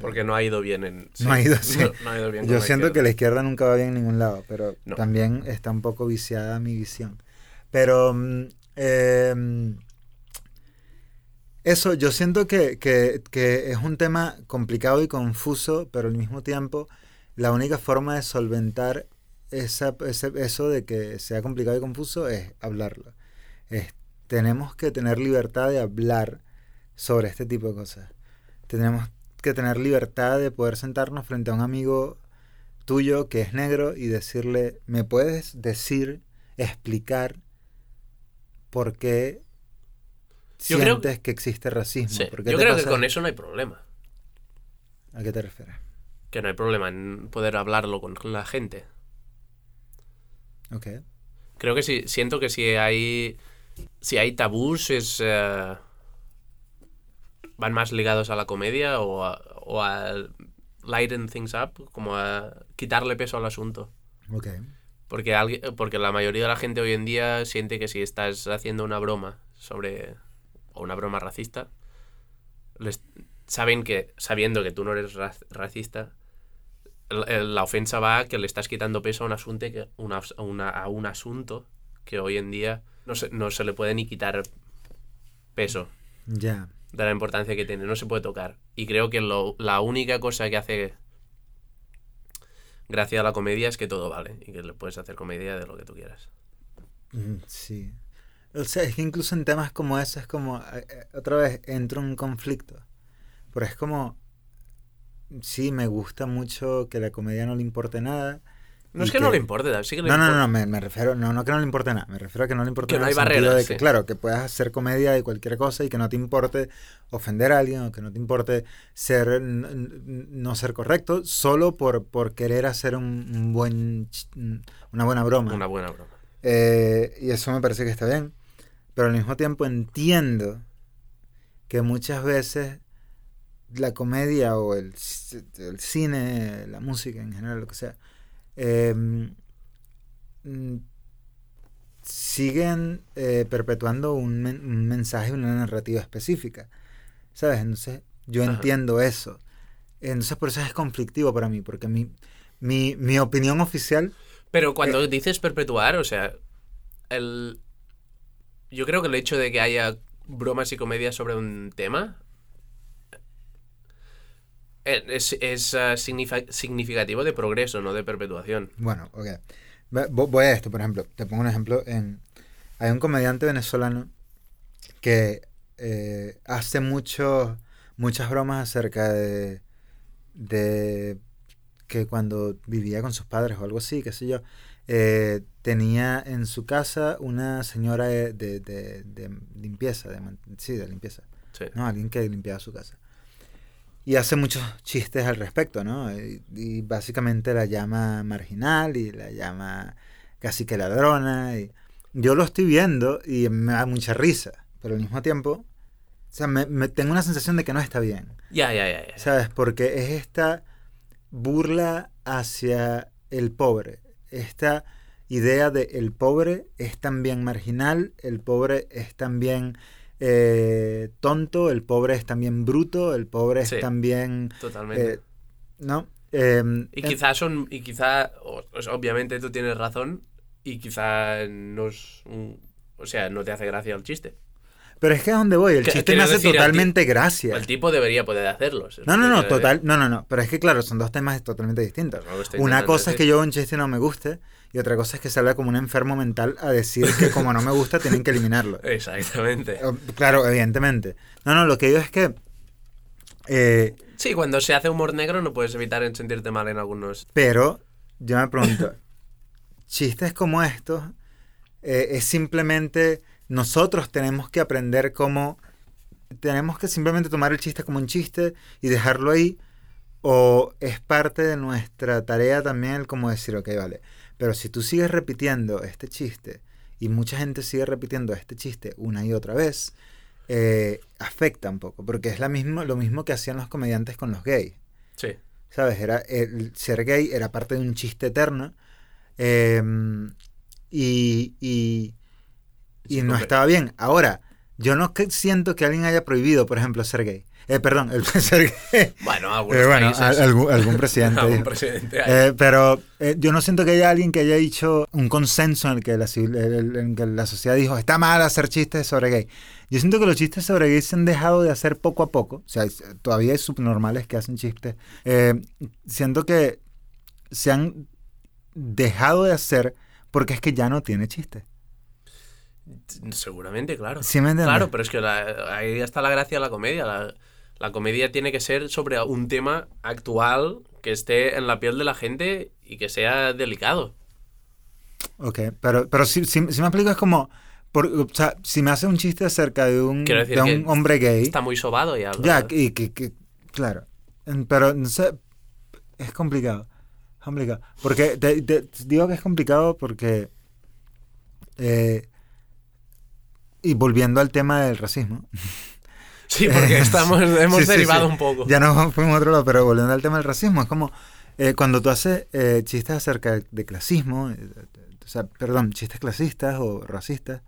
Speaker 1: Porque no ha ido bien en.
Speaker 2: No ha ido, sí.
Speaker 1: No, no ha ido bien
Speaker 2: yo siento que la izquierda nunca va bien en ningún lado, pero
Speaker 1: No.
Speaker 2: también está un poco viciada mi visión. Pero em, eso, yo siento que, que- que es un tema complicado y confuso, pero al mismo tiempo la única forma de solventar esa, ese- eso de que sea complicado y confuso es hablarlo. Es- tenemos que tener libertad de hablar sobre este tipo de cosas. Tenemos que tener libertad de poder sentarnos frente a un amigo tuyo que es negro y decirle, ¿me puedes decir, explicar por qué
Speaker 1: Yo creo-
Speaker 2: sientes que existe racismo?
Speaker 1: Sí,
Speaker 2: ¿Por qué
Speaker 1: Yo creo que con eso no hay problema.
Speaker 2: ¿A qué te refieres?
Speaker 1: Que no hay problema en poder hablarlo con la gente.
Speaker 2: Ok.
Speaker 1: Creo que sí, siento que si hay. Si hay tabús es. eh, van más ligados a la comedia o a, o a lighten things up, como a quitarle peso al asunto.
Speaker 2: Ok.
Speaker 1: Porque, alguien, porque la mayoría de la gente hoy en día siente que si estás haciendo una broma sobre. O una broma racista, les, saben que, sabiendo que tú no eres ra- racista, la ofensa va a que le estás quitando peso a un asunto que, una- a una- a un asunto que hoy en día no se, no se le puede ni quitar peso
Speaker 2: Ya.
Speaker 1: de la importancia que tiene, no se puede tocar. Y creo que lo- la única cosa que hace gracia a la comedia es que todo vale y que le puedes hacer comedia de lo que tú quieras.
Speaker 2: Mm, Sí. O sea, es que incluso en temas como ese es como, eh, eh, otra vez, entro en un conflicto. Pero es como, sí, me gusta mucho que la comedia no le importe nada.
Speaker 1: No es que, no le importe, sí que
Speaker 2: No, no,
Speaker 1: importa.
Speaker 2: no, me, me refiero, no, no que no le importe nada, me refiero a que no le importe
Speaker 1: Que no
Speaker 2: nada
Speaker 1: hay
Speaker 2: en el sentido
Speaker 1: barreras,
Speaker 2: de que,
Speaker 1: sí.
Speaker 2: claro, que puedas hacer comedia de cualquier cosa y que no te importe ofender a alguien o que no te importe ser no ser correcto solo por, por querer hacer un, un buen una buena broma.
Speaker 1: Una buena broma.
Speaker 2: Eh, y eso me parece que está bien. Pero al mismo tiempo entiendo que muchas veces la comedia o el, el cine, la música en general, lo que sea, eh, siguen eh, perpetuando un, men- un mensaje, una narrativa específica. ¿Sabes? Entonces, yo
Speaker 1: Ajá.
Speaker 2: entiendo eso. Entonces, por eso es conflictivo para mí, porque mi, mi, mi opinión oficial
Speaker 1: Pero cuando dices perpetuar, o sea, el... yo creo que el hecho de que haya bromas y comedias sobre un tema eh, es, es signifa- significativo de progreso, no de perpetuación.
Speaker 2: Bueno, ok. Voy a esto, por ejemplo. Te pongo un ejemplo. Hay un comediante venezolano que eh, hace mucho, muchas bromas acerca de, de que cuando vivía con sus padres o algo así, qué sé yo, eh, tenía en su casa una señora de, de- de- de limpieza, sí, de limpieza.
Speaker 1: Sí.
Speaker 2: ¿no? Alguien que limpiaba su casa. Y hace muchos chistes al respecto, ¿no? Y, y básicamente la llama marginal y la llama casi que ladrona. Y yo lo estoy viendo y me da mucha risa, pero al mismo tiempo, o sea, me, me- tengo una sensación de que no está bien,
Speaker 1: Ya, ya, ya. ya.
Speaker 2: ¿sabes? Porque es esta burla hacia el pobre, esta idea de el pobre es también marginal, el pobre es también eh, tonto, el pobre es también bruto, el pobre
Speaker 1: Sí.
Speaker 2: es también...
Speaker 1: Totalmente.
Speaker 2: eh, ¿No? Em,
Speaker 1: y quizás son, y quizá, obviamente tú tienes razón, y quizá no es un- o sea, no te hace gracia el chiste.
Speaker 2: Pero es que a donde voy, el chiste me hace
Speaker 1: decir,
Speaker 2: totalmente gracia.
Speaker 1: El tipo debería poder hacerlo. eso es
Speaker 2: No, no, no, total, no, no, no. Pero es que claro, son dos temas totalmente distintos.
Speaker 1: No
Speaker 2: Una cosa es que yo un chiste no me guste y otra cosa es que salga como un enfermo mental a decir que como no me gusta tienen que eliminarlo.
Speaker 1: Exactamente.
Speaker 2: Claro, evidentemente. No, no, lo que digo es que... eh,
Speaker 1: Sí, cuando se hace humor negro no puedes evitar en sentirte mal en algunos.
Speaker 2: pero yo me pregunto, chistes como estos eh, es simplemente nosotros tenemos que aprender cómo... Tenemos que simplemente tomar el chiste como un chiste y dejarlo ahí o es parte de nuestra tarea también el como decir, ok, vale, pero si tú sigues repitiendo este chiste y mucha gente sigue repitiendo este chiste una y otra vez, eh, afecta un poco, porque es la mismo, lo mismo que hacían los comediantes con los gays.
Speaker 1: Sí.
Speaker 2: ¿Sabes? Era, el ser gay era parte de un chiste eterno. eh, y, y, y no estaba bien. Ahora, yo no siento que alguien haya prohibido, por ejemplo, ser gay. Eh, perdón, el ser gay.
Speaker 1: Bueno, algunos
Speaker 2: Eh, bueno, algún, algún presidente.
Speaker 1: algún.
Speaker 2: Eh, pero eh, yo no siento que haya alguien que haya dicho un consenso en el que la, en que la sociedad dijo está mal hacer chistes sobre gay. Yo siento que los chistes sobre gay se han dejado de hacer poco a poco. O sea, todavía hay subnormales que hacen chistes. Eh, siento que se han dejado de hacer porque es que ya no tiene chiste.
Speaker 1: Seguramente, claro.
Speaker 2: ¿Sí me?
Speaker 1: Claro, pero es que la- ahí está la gracia de la comedia. La, la comedia tiene que ser sobre un tema actual que esté en la piel de la gente y que sea delicado.
Speaker 2: Ok, pero, pero si, si, si me explico es como... por- o sea, si me hace un chiste acerca de un,
Speaker 1: decir
Speaker 2: de
Speaker 1: que
Speaker 2: un hombre gay...
Speaker 1: Está muy sobado ya.
Speaker 2: Ya, y que, que- claro. Pero no sé, es complicado. Es complicado. Porque te, te- digo que es complicado porque. eh, y volviendo al tema del racismo.
Speaker 1: Sí, porque estamos, hemos
Speaker 2: Sí, sí,
Speaker 1: derivado
Speaker 2: sí.
Speaker 1: un poco.
Speaker 2: Ya no fuimos a otro lado, pero volviendo al tema del racismo, es como eh, cuando tú haces eh, chistes acerca de clasismo, eh, o sea, perdón, chistes clasistas o racistas.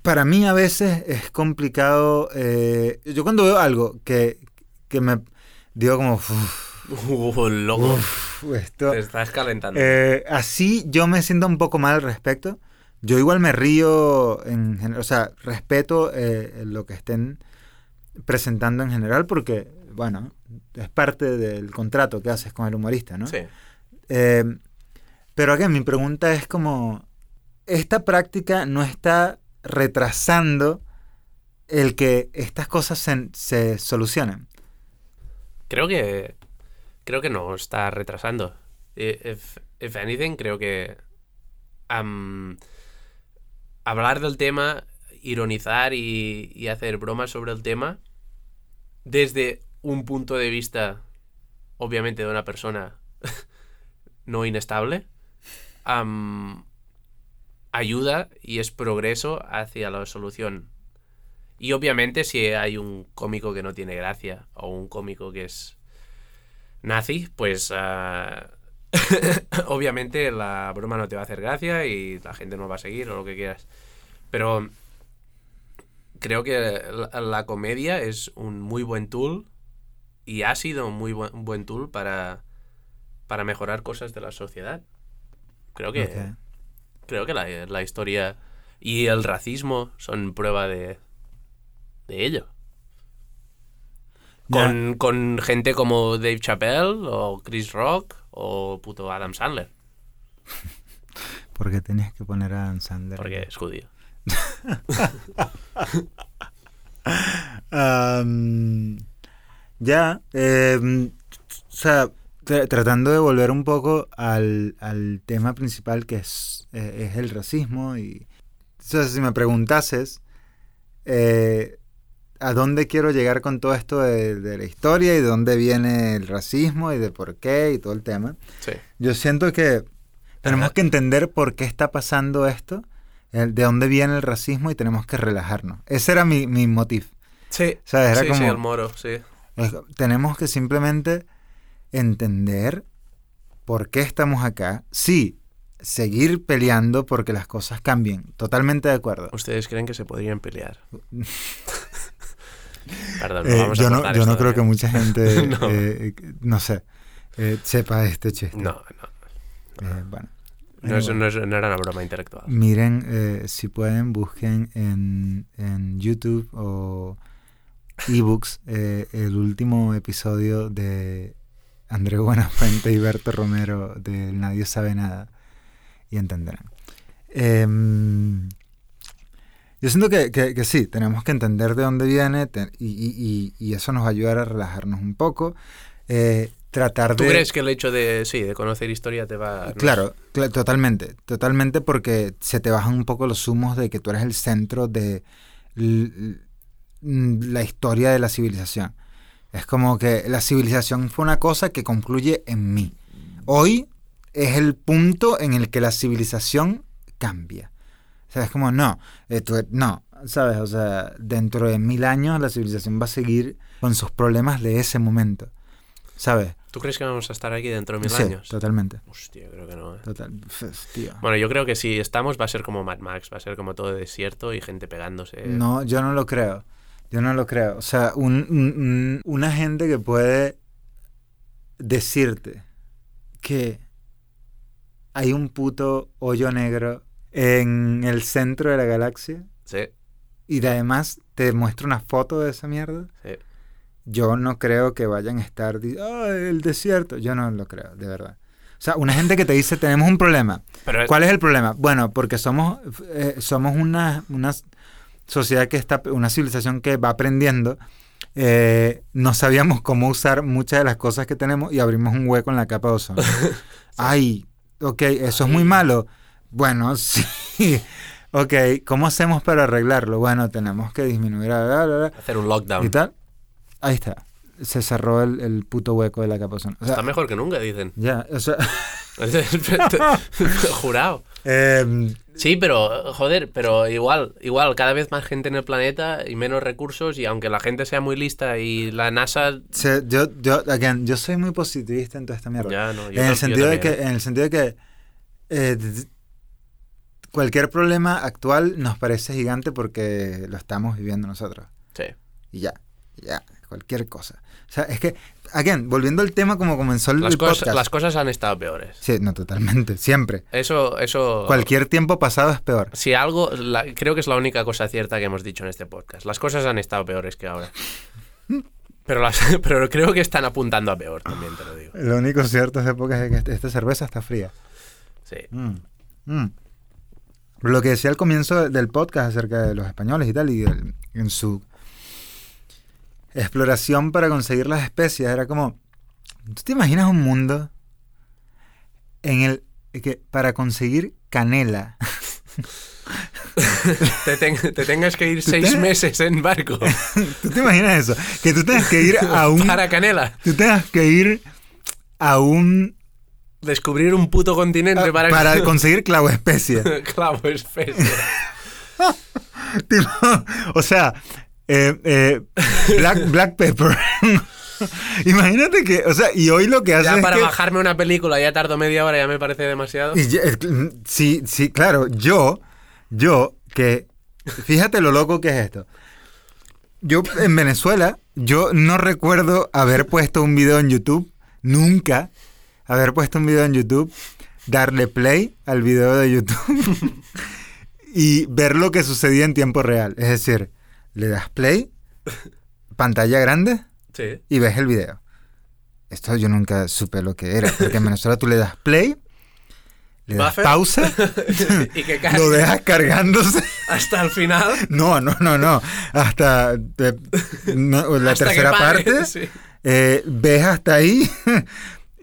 Speaker 2: Para mí a veces es complicado. eh, yo cuando veo algo que, que me digo como, "Uf,
Speaker 1: Uh, loco.
Speaker 2: uf, esto.
Speaker 1: Te estás calentando.
Speaker 2: Eh, así yo me siento un poco mal al respecto. Yo igual me río, en, gen- o sea, respeto eh, lo que estén presentando en general porque, bueno, es parte del contrato que haces con el humorista, ¿no?
Speaker 1: Sí.
Speaker 2: Eh, pero aquí mi pregunta es como, ¿esta práctica no está retrasando el que estas cosas se, se solucionen?
Speaker 1: Creo que. Creo que no está retrasando. Eh, If, if anything, creo que. Hablar del tema, ironizar y, hacer bromas sobre el tema, desde un punto de vista, obviamente, de una persona no inestable, ayuda y es progreso hacia la solución. Y obviamente si hay un cómico que no tiene gracia o un cómico que es nazi, pues ah, obviamente la broma no te va a hacer gracia y la gente no va a seguir o lo que quieras. Pero creo que la, la comedia es un muy buen tool y ha sido un muy buen, un buen tool para, para mejorar cosas de la sociedad. Creo que, creo que la, la historia y el racismo son prueba de, de ello. Con, con gente como Dave Chappelle o Chris Rock o puto Adam Sandler,
Speaker 2: Porque tenías que poner a Dan Sandler.
Speaker 1: porque es judío.
Speaker 2: Ya, eh, o sea, tra- tratando de volver un poco al, al tema principal que es, eh, es el racismo. Y, o sea, si me preguntases eh, a dónde quiero llegar con todo esto de, de la historia y de dónde viene el racismo y de por qué y todo el tema,
Speaker 1: Sí.
Speaker 2: yo siento que tenemos que entender por qué está pasando esto, el- de dónde viene el racismo y tenemos que relajarnos. Ese era mi, mi motivo.
Speaker 1: Sí,
Speaker 2: ¿Sabes? Era
Speaker 1: sí,
Speaker 2: como,
Speaker 1: sí, el moro, sí.
Speaker 2: es- tenemos que simplemente entender por qué estamos acá. Sí, seguir peleando porque las cosas cambien. Totalmente de acuerdo.
Speaker 1: ¿Ustedes creen que se podrían pelear? Perdón,
Speaker 2: Eh,
Speaker 1: vamos a
Speaker 2: yo no,
Speaker 1: cortar
Speaker 2: yo no creo
Speaker 1: ¿eh?
Speaker 2: que mucha gente,
Speaker 1: No.
Speaker 2: eh, no sé, eh, sepa este chiste.
Speaker 1: No, no.
Speaker 2: Bueno.
Speaker 1: No, es-
Speaker 2: Anyway.
Speaker 1: no no era una broma intelectual.
Speaker 2: Miren, eh, si pueden, busquen en, en YouTube o ebooks eh, el último episodio de André Buenafuente y Berto Romero de Nadie sabe nada y entenderán. Em, yo siento que, que- que sí, tenemos que entender de dónde viene te- y, y- y- eso nos va a ayudar a relajarnos un poco. Eh, tratar
Speaker 1: ¿Tú
Speaker 2: de...
Speaker 1: crees que el hecho de, sí, de conocer historia te va... no?
Speaker 2: Claro, cla- totalmente, totalmente porque se te bajan un poco los humos de que tú eres el centro de la historia de la civilización. Es como que la civilización fue una cosa que concluye en mí. Hoy es el punto en el que la civilización cambia. Sea, es como, no, eh, tú- no, ¿sabes? O sea, dentro de mil años la civilización va a seguir con sus problemas de ese momento. ¿Sabes?
Speaker 1: ¿Tú crees que vamos a estar aquí dentro de mil
Speaker 2: Sí,
Speaker 1: años?
Speaker 2: totalmente.
Speaker 1: Hostia, creo que no. ¿eh?
Speaker 2: Total, tío.
Speaker 1: Bueno, yo creo que si estamos va a ser como Mad Max, va a ser como todo desierto y gente pegándose.
Speaker 2: No, yo no lo creo. Yo no lo creo. O sea, un- un- una gente que puede decirte que hay un puto hoyo negro en el centro de la galaxia
Speaker 1: Sí,
Speaker 2: y de además te muestra una foto de esa mierda,
Speaker 1: sí.
Speaker 2: yo no creo que vayan a estar, "Ah, el desierto. Yo no lo creo, de verdad. O sea, una gente que te dice, tenemos un problema.
Speaker 1: Pero
Speaker 2: ¿Cuál es el problema? Bueno, porque somos, eh, somos una, una sociedad que está, una civilización que va aprendiendo. eh, no sabíamos cómo usar muchas de las cosas que tenemos y abrimos un hueco en la capa de ozono. Ay, ok, eso es muy malo. Bueno, sí. Ok, ¿cómo hacemos para arreglarlo? Bueno, tenemos que disminuir a bla, bla, bla,
Speaker 1: hacer un
Speaker 2: y
Speaker 1: lockdown.
Speaker 2: tal. Ahí está. Se cerró el, el puto hueco de la capa de. O sea,
Speaker 1: Está mejor que nunca, dicen.
Speaker 2: ya, o sea,
Speaker 1: Jurado.
Speaker 2: em,
Speaker 1: Sí, pero, joder, pero igual, igual, cada vez más gente en el planeta y menos recursos y aunque la gente sea muy lista y la NASA...
Speaker 2: Se- yo, yo, again, yo soy muy positivista en toda esta mierda.
Speaker 1: Ya, no, yo
Speaker 2: en,
Speaker 1: creo-
Speaker 2: el
Speaker 1: yo
Speaker 2: sentido de
Speaker 1: también,
Speaker 2: que,
Speaker 1: ¿eh?
Speaker 2: en el sentido de que eh, cualquier problema actual nos parece gigante porque lo estamos viviendo nosotros.
Speaker 1: Sí.
Speaker 2: Y ya, ya, cualquier cosa. O sea, es que, again, volviendo al tema como comenzó el,
Speaker 1: Las,
Speaker 2: el
Speaker 1: cosas,
Speaker 2: podcast.
Speaker 1: las cosas han estado peores.
Speaker 2: Sí, no, totalmente, siempre.
Speaker 1: Eso, eso...
Speaker 2: Cualquier tiempo pasado es peor.
Speaker 1: Si algo, la- creo que es la única cosa cierta que hemos dicho en este podcast. Las cosas han estado peores que ahora. Pero, las, pero creo que están apuntando a peor, también te lo digo.
Speaker 2: Lo único cierto es que esta cerveza está fría.
Speaker 1: Sí.
Speaker 2: Mm, mm. Lo que decía al comienzo del podcast acerca de los españoles y tal, y el- en su exploración para conseguir las especias, era como, ¿tú te imaginas un mundo en el que para conseguir canela,
Speaker 1: Te, ten- te tengas que ir
Speaker 2: ¿Tú
Speaker 1: seis
Speaker 2: te-
Speaker 1: meses en barco
Speaker 2: ¿tú te imaginas eso? Que tú tengas que ir a un...
Speaker 1: para Canela.
Speaker 2: Tú tengas que ir a un...
Speaker 1: Descubrir un puto continente para...
Speaker 2: para conseguir clavo especie.
Speaker 1: Clavo, especie.
Speaker 2: Tipo, o sea, eh, eh, black, black pepper. Imagínate que, o sea, y hoy lo que hace
Speaker 1: Ya
Speaker 2: es
Speaker 1: para
Speaker 2: que-
Speaker 1: bajarme una película ya tardo media hora, ya me parece demasiado.
Speaker 2: y ya- es que, sí, sí, claro, yo, yo, que, fíjate lo loco que es esto. Yo en Venezuela, yo no recuerdo haber puesto un video en YouTube, nunca haber puesto un video en YouTube, darle play al video de YouTube y ver lo que sucedía en tiempo real. Es decir, le das play, pantalla grande
Speaker 1: Sí.
Speaker 2: y ves el video. Esto yo nunca supe lo que era, porque en Venezuela tú le das play, le das
Speaker 1: Buffer.
Speaker 2: pausa,
Speaker 1: y que
Speaker 2: lo dejas cargándose.
Speaker 1: hasta el final.
Speaker 2: No, no, no, no. Hasta eh, no, la
Speaker 1: hasta
Speaker 2: tercera parte,
Speaker 1: sí.
Speaker 2: eh, ves hasta ahí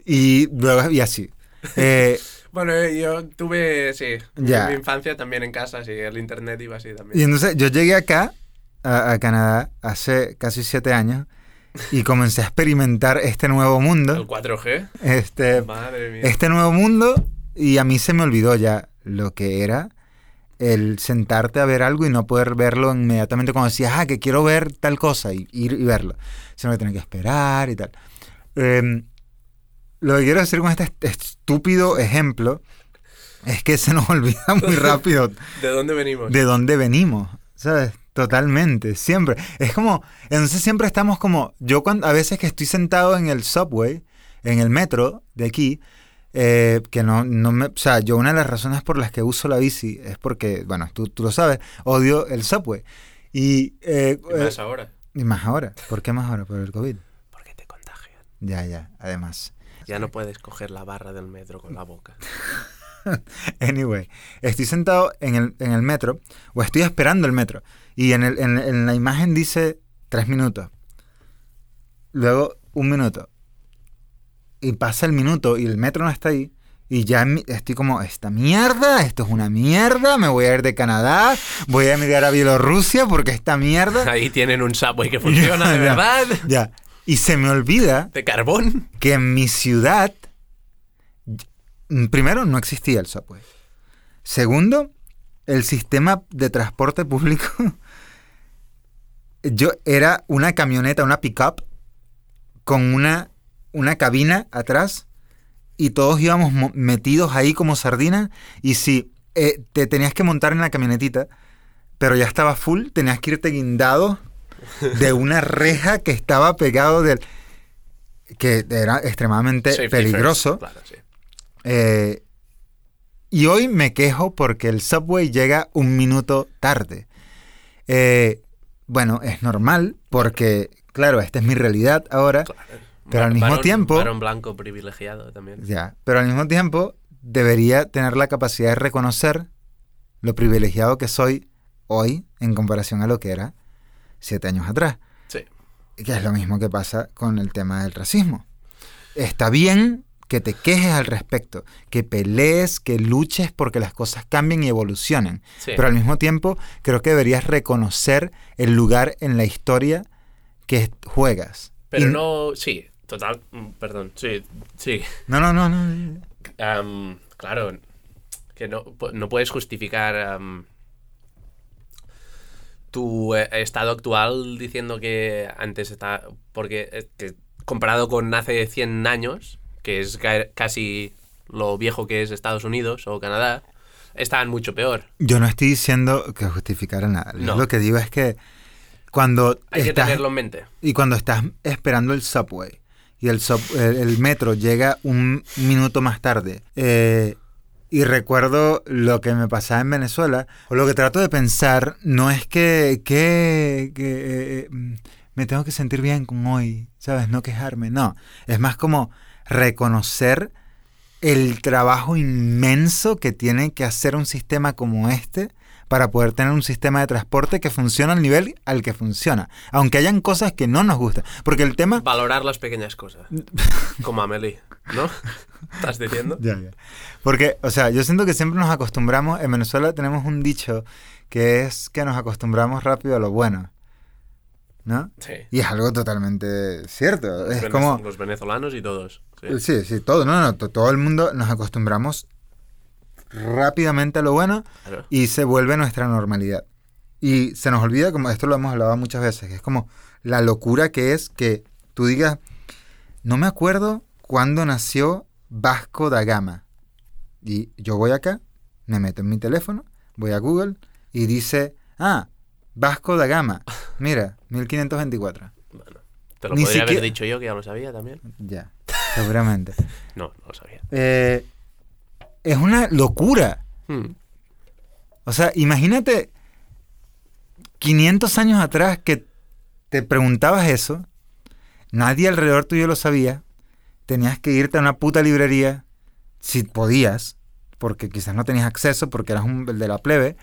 Speaker 2: y luego y así. Eh,
Speaker 1: Bueno, eh, yo tuve, sí,
Speaker 2: Ya.
Speaker 1: en mi infancia también en casa, sí, el internet iba así
Speaker 2: y
Speaker 1: también.
Speaker 2: entonces yo llegué acá, a, a Canadá, hace casi siete años y comencé a experimentar este nuevo
Speaker 1: El
Speaker 2: mundo.
Speaker 1: 4G.
Speaker 2: Este,
Speaker 1: Madre mía.
Speaker 2: este nuevo mundo y a mí se me olvidó ya lo que era el sentarte a ver algo y no poder verlo inmediatamente cuando decías, ah, que quiero ver tal cosa y ir y verlo, sino que tener que esperar y tal. Eh, lo que quiero decir con este est- estúpido ejemplo es que se nos olvida muy rápido
Speaker 1: ¿De dónde venimos?
Speaker 2: de dónde venimos, ¿sabes? Totalmente, siempre. Es como, entonces siempre estamos como, yo cuando, a veces que estoy sentado en el subway, en el metro de aquí, eh, que no, no me... O sea, yo una de las razones por las que uso la bici es porque, bueno, tú, tú lo sabes, odio el subway. Y, eh,
Speaker 1: Y más ahora.
Speaker 2: y más ahora. ¿Por qué más ahora? Por el COVID.
Speaker 1: Porque te contagian.
Speaker 2: Ya, ya, además.
Speaker 1: Ya no puedes coger la barra del metro con la boca.
Speaker 2: Anyway, estoy sentado en el, en el metro, o estoy esperando el metro, y en, el- en- en la imagen dice tres minutos. Luego un minuto. Y pasa el minuto y el metro no está ahí. Y ya estoy como, esta mierda, esto es una mierda, me voy a ir de Canadá, voy a emigrar a Bielorrusia porque esta mierda...
Speaker 1: Ahí tienen un subway que funciona de
Speaker 2: Ya,
Speaker 1: verdad.
Speaker 2: Ya. Y se me olvida
Speaker 1: De carbón.
Speaker 2: que en mi ciudad, primero, no existía el subway. Segundo, el sistema de transporte público, yo era una camioneta, una pickup, con una, una cabina atrás, y todos íbamos mo- metidos ahí como sardinas, y si eh, te tenías que montar en la camionetita, pero ya estaba full, tenías que irte guindado de una reja que estaba pegado del que era extremadamente
Speaker 1: Safety
Speaker 2: peligroso.
Speaker 1: first, Claro, sí.
Speaker 2: Eh, y hoy me quejo porque el subway llega un minuto tarde. Eh, bueno, es normal porque, claro, esta es mi realidad ahora.
Speaker 1: Claro.
Speaker 2: Pero al mismo tiempo-
Speaker 1: blanco privilegiado también.
Speaker 2: Ya, pero al mismo tiempo debería tener la capacidad de reconocer lo privilegiado que soy hoy en comparación a lo que era siete años atrás.
Speaker 1: Sí.
Speaker 2: Que es lo mismo que pasa con el tema del racismo. Está bien que te quejes al respecto, que pelees, que luches porque las cosas cambien y evolucionen.
Speaker 1: Sí.
Speaker 2: Pero al mismo tiempo creo que deberías reconocer el lugar en la historia que juegas.
Speaker 1: Pero
Speaker 2: Y-
Speaker 1: no. Sí, total. mm, Perdón. Sí, sí.
Speaker 2: No, no, no, no.
Speaker 1: Claro. Que no, no puedes justificar tu eh, estado actual diciendo que antes está. Porque que comparado con hace 100 años, que es ca- casi lo viejo que es Estados Unidos o Canadá, estaban mucho peor.
Speaker 2: Yo no estoy diciendo que justificara nada.
Speaker 1: No.
Speaker 2: Lo que digo es que cuando
Speaker 1: Hay que tenerlo en mente.
Speaker 2: y cuando estás esperando el subway y el, sub- el, el metro llega un minuto más tarde eh, y recuerdo lo que me pasaba en Venezuela o lo que trato de pensar no es que, que, que, eh, mm, me tengo que sentir bien con hoy, ¿sabes? No quejarme, no. Es más como reconocer el trabajo inmenso que tiene que hacer un sistema como este para poder tener un sistema de transporte que funciona al nivel al que funciona. Aunque hayan cosas que no nos gustan. Porque el tema...
Speaker 1: Valorar las pequeñas cosas. Como Amelie, ¿no? ¿Estás diciendo?
Speaker 2: Ya, ya. Porque, o sea, yo siento que siempre nos acostumbramos, en Venezuela tenemos un dicho que es que nos acostumbramos rápido a lo bueno. ¿No?
Speaker 1: Sí.
Speaker 2: Y es algo totalmente cierto. Es
Speaker 1: Venez-
Speaker 2: como...
Speaker 1: Los venezolanos y todos. sí.
Speaker 2: Sí, sí, todo, no, no, to- todo el mundo nos acostumbramos rápidamente a lo bueno
Speaker 1: Claro.
Speaker 2: y se vuelve nuestra normalidad. Y se nos olvida, como esto lo hemos hablado muchas veces, que es como la locura que es que tú digas, no me acuerdo cuándo nació Vasco da Gama. Y yo voy acá, me meto en mi teléfono, voy a Google y dice, ah, Vasco da Gama, mira, 1524.
Speaker 1: Bueno, te lo
Speaker 2: Ni
Speaker 1: podría haber dicho yo, que ya lo sabía también.
Speaker 2: Ya, seguramente.
Speaker 1: No, no lo sabía.
Speaker 2: Eh, es una locura.
Speaker 1: Hmm.
Speaker 2: O sea, imagínate 500 años atrás que te preguntabas eso, nadie alrededor tuyo lo sabía, tenías que irte a una puta librería, si podías, porque quizás no tenías acceso, porque eras un el de la plebe,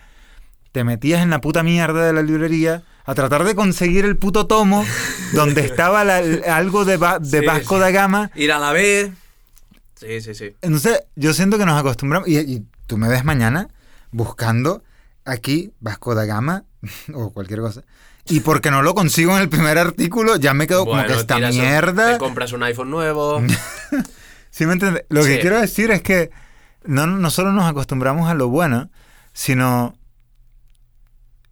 Speaker 2: te metías en la puta mierda de la librería a tratar de conseguir el puto tomo donde estaba la- algo de, Va- de
Speaker 1: Sí,
Speaker 2: Vasco
Speaker 1: sí.
Speaker 2: da Gama.
Speaker 1: Ir a la B. Sí, sí, sí.
Speaker 2: Entonces, yo siento que nos acostumbramos. Y, y tú me ves mañana buscando aquí Vasco da Gama o cualquier cosa. Y porque no lo consigo en el primer artículo, ya me quedo como que esta
Speaker 1: un-
Speaker 2: mierda.
Speaker 1: Te compras un iPhone nuevo.
Speaker 2: ¿Sí me entiendes? Lo que
Speaker 1: Sí.
Speaker 2: quiero decir es que no, no solo nos acostumbramos a lo bueno, sino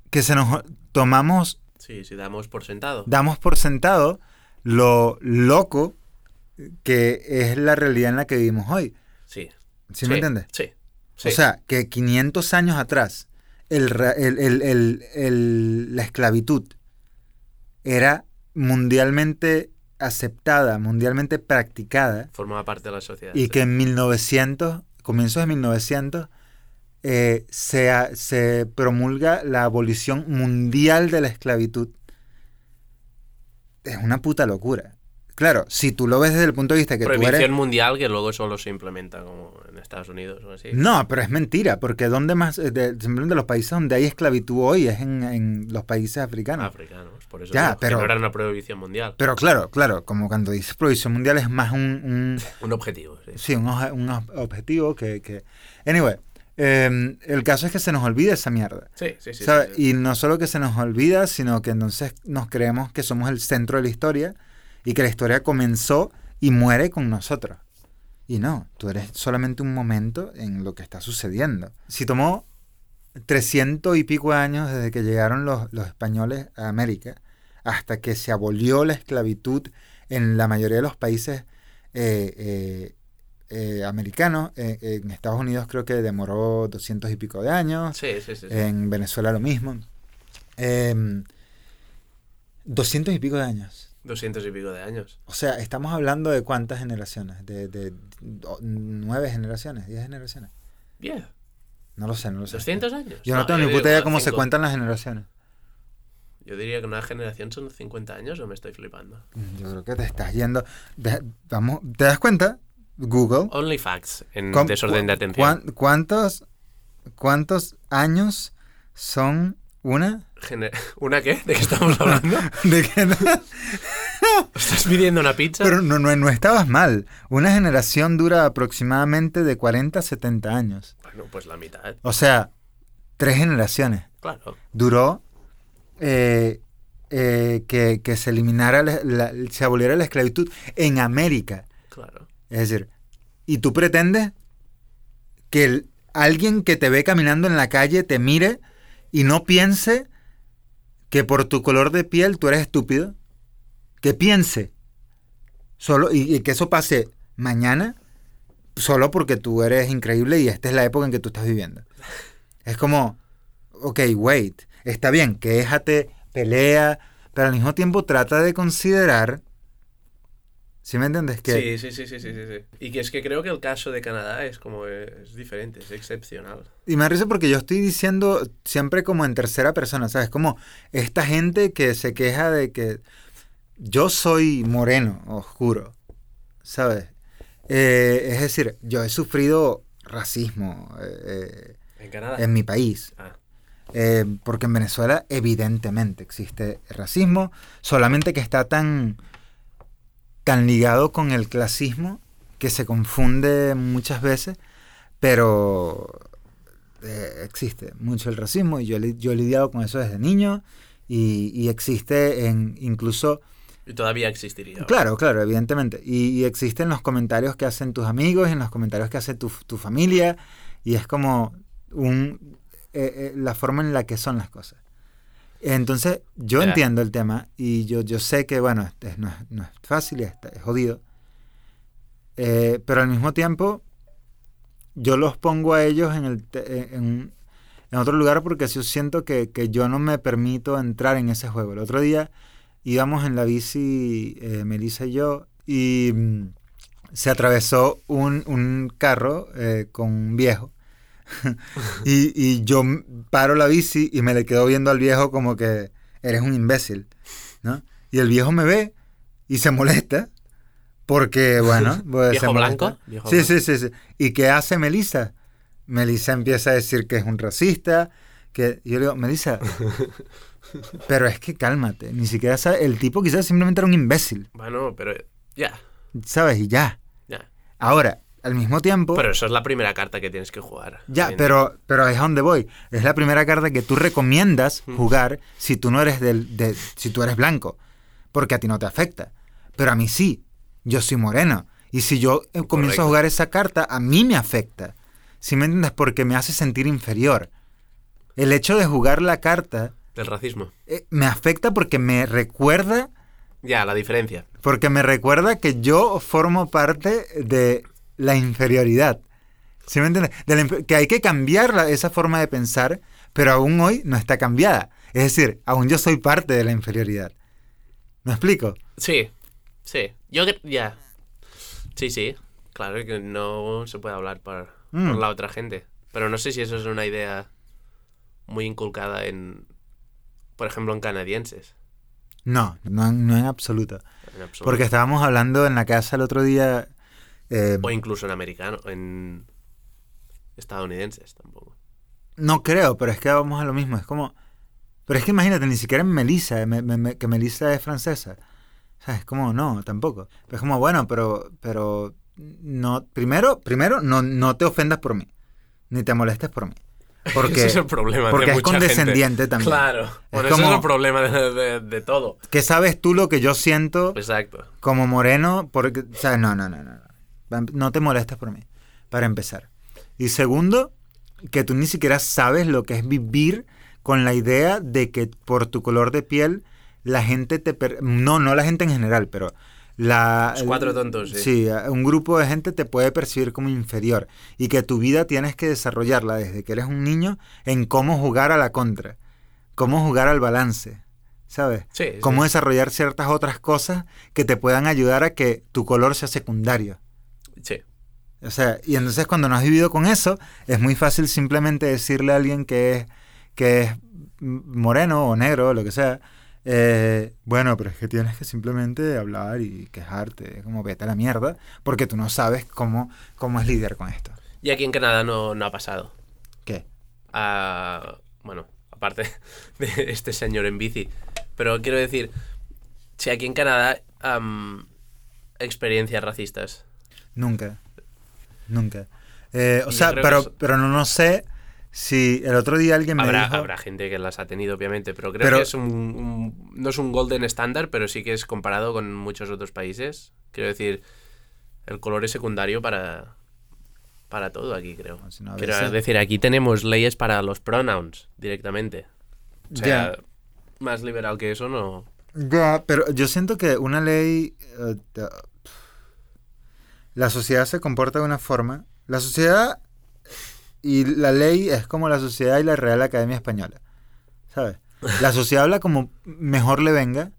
Speaker 2: que se nos tomamos,
Speaker 1: Sí, sí, damos por sentado.
Speaker 2: damos por sentado lo loco que es la realidad en la que vivimos hoy.
Speaker 1: Sí.
Speaker 2: ¿Sí, me entiendes?
Speaker 1: Sí.
Speaker 2: O sea, que 500 años atrás el el- el- el- el- la esclavitud era mundialmente aceptada, mundialmente practicada,
Speaker 1: Formaba parte de la sociedad.
Speaker 2: y
Speaker 1: sí.
Speaker 2: que en 1900, comienzos de 1900, eh, se promulga la abolición mundial de la esclavitud. Es una puta locura. Claro, si tú lo ves desde el punto de vista que tú
Speaker 1: Prohibición
Speaker 2: eres...
Speaker 1: mundial que luego solo se implementa como en Estados Unidos o así.
Speaker 2: No, pero es mentira, porque ¿dónde más? eh, de- simplemente los países donde hay esclavitud hoy es en, en los países africanos.
Speaker 1: Africanos, por eso
Speaker 2: Ya, pero-
Speaker 1: era una prohibición mundial.
Speaker 2: Pero claro, claro, como cuando dices prohibición mundial es más un, un-
Speaker 1: Un objetivo, sí.
Speaker 2: sí, un, objetivo que, que... Anyway, eh, el caso es que se nos olvida esa mierda.
Speaker 1: Sí, sí, sí.
Speaker 2: ¿sabe?
Speaker 1: sí, sí.
Speaker 2: Y no solo que se nos olvida, sino que entonces nos creemos que somos el centro de la historia y que la historia comenzó y muere con nosotros. Y no, tú eres solamente un momento en lo que está sucediendo. Si tomó 300 y pico años desde que llegaron los, los españoles a América hasta que se abolió la esclavitud en la mayoría de los países eh, eh, eh, americanos, en Estados Unidos creo que demoró 200 y pico de años,
Speaker 1: Sí, sí, sí.
Speaker 2: en Venezuela lo mismo. Em, 200 y pico de años.
Speaker 1: Doscientos y pico de años.
Speaker 2: O sea, estamos hablando de cuántas generaciones, de, de nueve generaciones, diez generaciones.
Speaker 1: Bien.
Speaker 2: No lo sé, no lo sé.
Speaker 1: 200 años.
Speaker 2: Yo no, tengo ni puta idea cómo se cuentan las generaciones.
Speaker 1: Yo diría que una generación son 50 años o me estoy flipando.
Speaker 2: Yo creo que te estás yendo. de- vamos, ¿te das cuenta? Google.
Speaker 1: Only facts en
Speaker 2: ¿Cuán-
Speaker 1: desorden de atención.
Speaker 2: cuán- ¿Cuántos, ¿Cuántos años son una?
Speaker 1: Gener- ¿Una qué? ¿De qué estamos hablando?
Speaker 2: ¿De qué?
Speaker 1: ¿Estás pidiendo una pizza?
Speaker 2: Pero no, no, no estabas mal. Una generación dura aproximadamente de 40 a 70 años.
Speaker 1: Bueno, pues la mitad.
Speaker 2: O sea, tres generaciones.
Speaker 1: Claro.
Speaker 2: Duró eh, eh, que, que se eliminara, la- la- se aboliera la esclavitud en América.
Speaker 1: Claro.
Speaker 2: Es decir, y tú pretendes que el- alguien que te ve caminando en la calle te mire y no piense que por tu color de piel tú eres estúpido. Que piense. Solo, y, y que eso pase mañana solo porque tú eres increíble y esta es la época en que tú estás viviendo. Es como, ok, wait, está bien, quéjate, pelea, pero al mismo tiempo trata de considerar, ¿sí me entiendes? Que,
Speaker 1: Sí, sí, sí, sí, sí. Y que es que creo que el caso de Canadá es como es diferente, es excepcional.
Speaker 2: Y me risa porque yo estoy diciendo siempre como en tercera persona, ¿sabes? Como esta gente que se queja de que yo soy moreno, oscuro, ¿sabes? Eh, es decir, yo he sufrido racismo eh,
Speaker 1: En Canadá.
Speaker 2: eh, en mi país.
Speaker 1: Ah,
Speaker 2: Eh, porque en Venezuela evidentemente existe racismo, solamente que está tan, tan ligado con el clasismo que se confunde muchas veces, pero eh, existe mucho el racismo y yo, yo he lidiado con eso desde niño y, y existe en incluso...
Speaker 1: y todavía existiría.
Speaker 2: Claro, claro, evidentemente. Y, y existen los comentarios que hacen tus amigos y en los comentarios que hace tu, tu familia. Y es como un, eh, eh, la forma en la que son las cosas. Entonces, yo entiendo el tema y yo, yo sé que, bueno, es- no, es, no es fácil, es, es jodido. Eh, pero al mismo tiempo, yo los pongo a ellos en, el en, en otro lugar porque yo siento que, que yo no me permito entrar en ese juego. El otro día íbamos en la bici, eh, Melissa y yo, y mm, se atravesó un, un carro eh, con un viejo. y, y yo paro la bici y me le quedo viendo al viejo como que eres un imbécil, ¿no? Y el viejo me ve y se molesta porque, bueno... pues,
Speaker 1: ¿Viejo
Speaker 2: se
Speaker 1: blanco? ¿Viejo
Speaker 2: sí,
Speaker 1: blanco?
Speaker 2: sí, sí, sí. ¿Y qué hace Melissa? Melissa empieza a decir que es un racista, que yo le digo, Melissa, pero es que cálmate, ni siquiera sabe, el tipo quizás simplemente era un imbécil,
Speaker 1: Bueno, pero ya,
Speaker 2: ¿sabes? Y ya.
Speaker 1: ya.
Speaker 2: Ahora, al mismo tiempo...
Speaker 1: Pero eso es la primera carta que tienes que jugar.
Speaker 2: Ya, pero, pero es a donde voy. Es la primera carta que tú recomiendas jugar si tú no eres del, de, si tú eres blanco, porque a ti no te afecta. Pero a mí sí. Yo soy moreno. Y si yo eh, comienzo
Speaker 1: Correcto.
Speaker 2: a jugar esa carta, a mí me afecta. ¿Sí me entiendes? Porque me hace sentir inferior. El hecho de jugar la carta
Speaker 1: Del racismo.
Speaker 2: eh, me afecta porque me recuerda,
Speaker 1: Ya, la diferencia.
Speaker 2: porque me recuerda que yo formo parte de la inferioridad. ¿Sí me entiendes? La que hay que cambiar la- esa forma de pensar, pero aún hoy no está cambiada. Es decir, aún yo soy parte de la inferioridad. ¿Me explico?
Speaker 1: Sí, Sí, yo ya. Sí, sí. Claro que no se puede hablar por,
Speaker 2: Mm.
Speaker 1: por la otra gente. Pero no sé si eso es una idea muy inculcada en, por ejemplo, en canadienses.
Speaker 2: No, no, no en absoluto.
Speaker 1: en absoluto.
Speaker 2: Porque estábamos hablando en la casa el otro día. eh,
Speaker 1: O incluso en americano, en estadounidenses tampoco.
Speaker 2: no creo, pero es que vamos a lo mismo. Es como. Pero es que imagínate, ni siquiera en Melissa, me- me- me- que Melissa es francesa. O sea, es como, no, tampoco. Pero es como, bueno, pero. pero no, primero, primero no, no te ofendas por mí. Ni te molestes por mí. Porque,
Speaker 1: ese es el problema
Speaker 2: porque
Speaker 1: de
Speaker 2: es
Speaker 1: mucha
Speaker 2: condescendiente
Speaker 1: gente.
Speaker 2: también.
Speaker 1: Claro. Bueno,
Speaker 2: como-
Speaker 1: es el problema de, de- de todo.
Speaker 2: ¿Qué sabes tú lo que yo siento
Speaker 1: Exacto.
Speaker 2: como moreno? Porque, o sea, no, no, no, no. no. No te molestes por mí, para empezar. Y segundo, que tú ni siquiera sabes lo que es vivir con la idea de que por tu color de piel la gente te... per- No, no la gente en general, pero la...
Speaker 1: Los cuatro tontos, sí.
Speaker 2: Sí, un grupo de gente te puede percibir como inferior y que tu vida tienes que desarrollarla desde que eres un niño en cómo jugar a la contra, cómo jugar al balance, ¿sabes?
Speaker 1: Sí, sí.
Speaker 2: Cómo desarrollar ciertas otras cosas que te puedan ayudar a que tu color sea secundario.
Speaker 1: Sí.
Speaker 2: O sea, y entonces cuando no has vivido con eso, es muy fácil simplemente decirle a alguien que es, que es moreno o negro o lo que sea, eh, bueno, pero es que tienes que simplemente hablar y quejarte, como vete a la mierda, porque tú no sabes cómo, cómo es lidiar con esto.
Speaker 1: Y aquí en Canadá no, no ha pasado.
Speaker 2: ¿Qué?
Speaker 1: Ah, bueno, aparte de este señor en bici. Pero quiero decir, si aquí en Canadá experiencias racistas.
Speaker 2: Nunca. Nunca. Eh, o sea, pero,
Speaker 1: es-
Speaker 2: pero no, no sé si el otro día alguien me
Speaker 1: Habrá,
Speaker 2: dijo...
Speaker 1: habrá gente que las ha tenido, obviamente, pero creo
Speaker 2: Pero-
Speaker 1: que es un, un- no es un golden estándar, pero sí que es comparado con muchos otros países. Quiero decir, el color es secundario para, para todo aquí, creo.
Speaker 2: Si no,
Speaker 1: Quiero
Speaker 2: veces-
Speaker 1: decir, aquí tenemos leyes para los pronouns directamente. O sea, más liberal que eso no.
Speaker 2: Ya, pero yo siento que una ley... eh, la sociedad se comporta de una forma... La sociedad y la ley es como la sociedad y la Real Academia Española. ¿Sabes? La sociedad habla como mejor le venga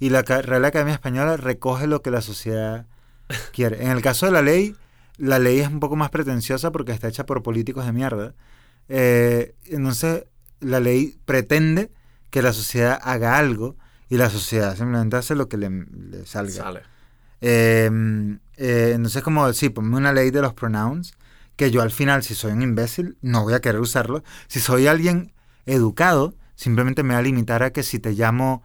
Speaker 2: y la Real Academia Española recoge lo que la sociedad quiere. En el caso de la ley, la ley es un poco más pretenciosa porque está hecha por políticos de mierda. Eh, entonces, la ley pretende que la sociedad haga algo y la sociedad simplemente hace lo que le, le salga.
Speaker 1: Sale.
Speaker 2: Eh, eh, entonces, como, sí, ponme una ley de los pronouns, que yo al final, si soy un imbécil, no voy a querer usarlo. Si soy alguien educado, simplemente me va a limitar a que si te llamo,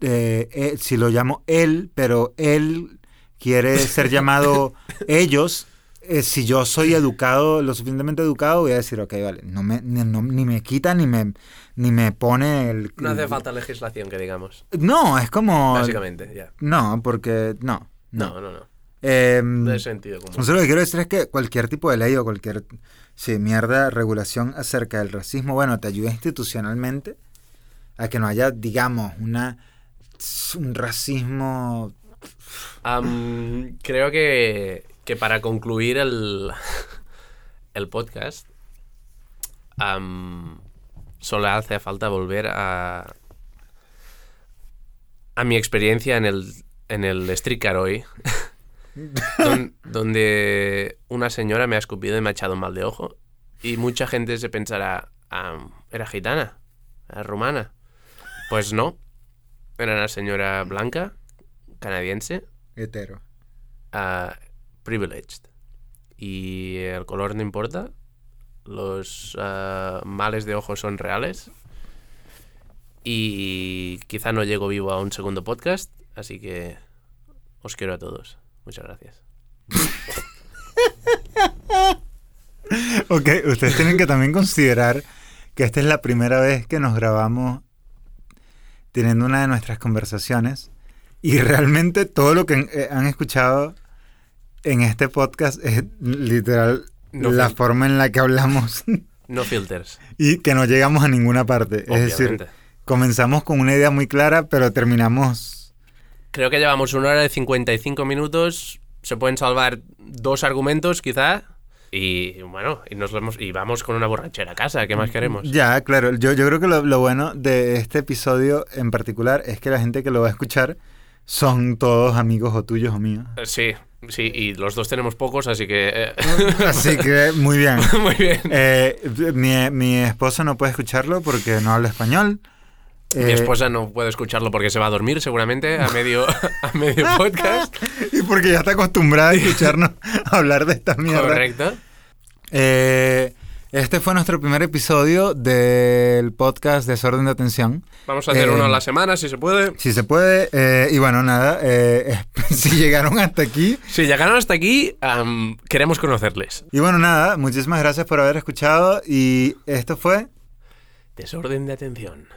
Speaker 2: eh, eh, si lo llamo él, pero él quiere ser llamado ellos, eh, si yo soy educado, lo suficientemente educado, voy a decir, ok, vale, no me, ni, no- ni me quita ni me, ni me pone el...
Speaker 1: No hace falta legislación, que digamos.
Speaker 2: No, es como...
Speaker 1: Básicamente, ya.
Speaker 2: No, porque no. No.
Speaker 1: No, no, no.
Speaker 2: Eh,
Speaker 1: De sentido común.
Speaker 2: entonces lo que quiero decir es que cualquier tipo de ley o cualquier sí, mierda, regulación acerca del racismo, bueno, te ayuda institucionalmente a que no haya, digamos, una un racismo...
Speaker 1: Creo que, que para concluir el, el podcast, solo hace falta volver a, a mi experiencia en el, en el streetcar hoy, don- donde una señora me ha escupido y me ha echado mal de ojo. Y mucha gente se pensará, "Am, era gitana, era rumana. Pues no, era una señora blanca, canadiense,
Speaker 2: hetero.
Speaker 1: ah, privileged. Y el color no importa. Los ah, males de ojos son reales. Y quizá no llego vivo a un segundo podcast. Así que os quiero a todos. Muchas gracias.
Speaker 2: Ok, ustedes tienen que también considerar que esta es la primera vez que nos grabamos teniendo una de nuestras conversaciones y realmente todo lo que eh, han escuchado en este podcast es literal
Speaker 1: No
Speaker 2: la forma en la que hablamos
Speaker 1: No filters.
Speaker 2: y que no llegamos a ninguna parte. Es decir,
Speaker 1: Obviamente.
Speaker 2: comenzamos con una idea muy clara, pero terminamos...
Speaker 1: Creo que llevamos una hora de 55 minutos. Se pueden salvar dos argumentos, quizá. Y bueno, y nos vemos, y vamos con una borrachera a casa. ¿Qué más queremos?
Speaker 2: Ya, claro. Yo, yo creo que lo, lo bueno de este episodio en particular es que la gente que lo va a escuchar son todos amigos o tuyos o míos.
Speaker 1: Eh, Sí, sí, y los dos tenemos pocos, así que... eh,
Speaker 2: Así que muy bien.
Speaker 1: Muy bien.
Speaker 2: Eh, mi, mi esposa no puede escucharlo porque no habla español.
Speaker 1: Mi
Speaker 2: Eh,
Speaker 1: esposa no puede escucharlo porque se va a dormir seguramente a medio, a medio podcast.
Speaker 2: Y porque ya está acostumbrada a escucharnos hablar de esta mierda.
Speaker 1: Correcto.
Speaker 2: Eh, este fue nuestro primer episodio del podcast Desorden de Atención.
Speaker 1: Vamos a hacer
Speaker 2: Eh,
Speaker 1: uno a la semana, si se puede.
Speaker 2: Si se puede. eh, y bueno, nada. si llegaron hasta aquí.
Speaker 1: Si llegaron hasta aquí, queremos conocerles.
Speaker 2: Y bueno, nada. Muchísimas gracias por haber escuchado. Y esto fue.
Speaker 1: Desorden de atención.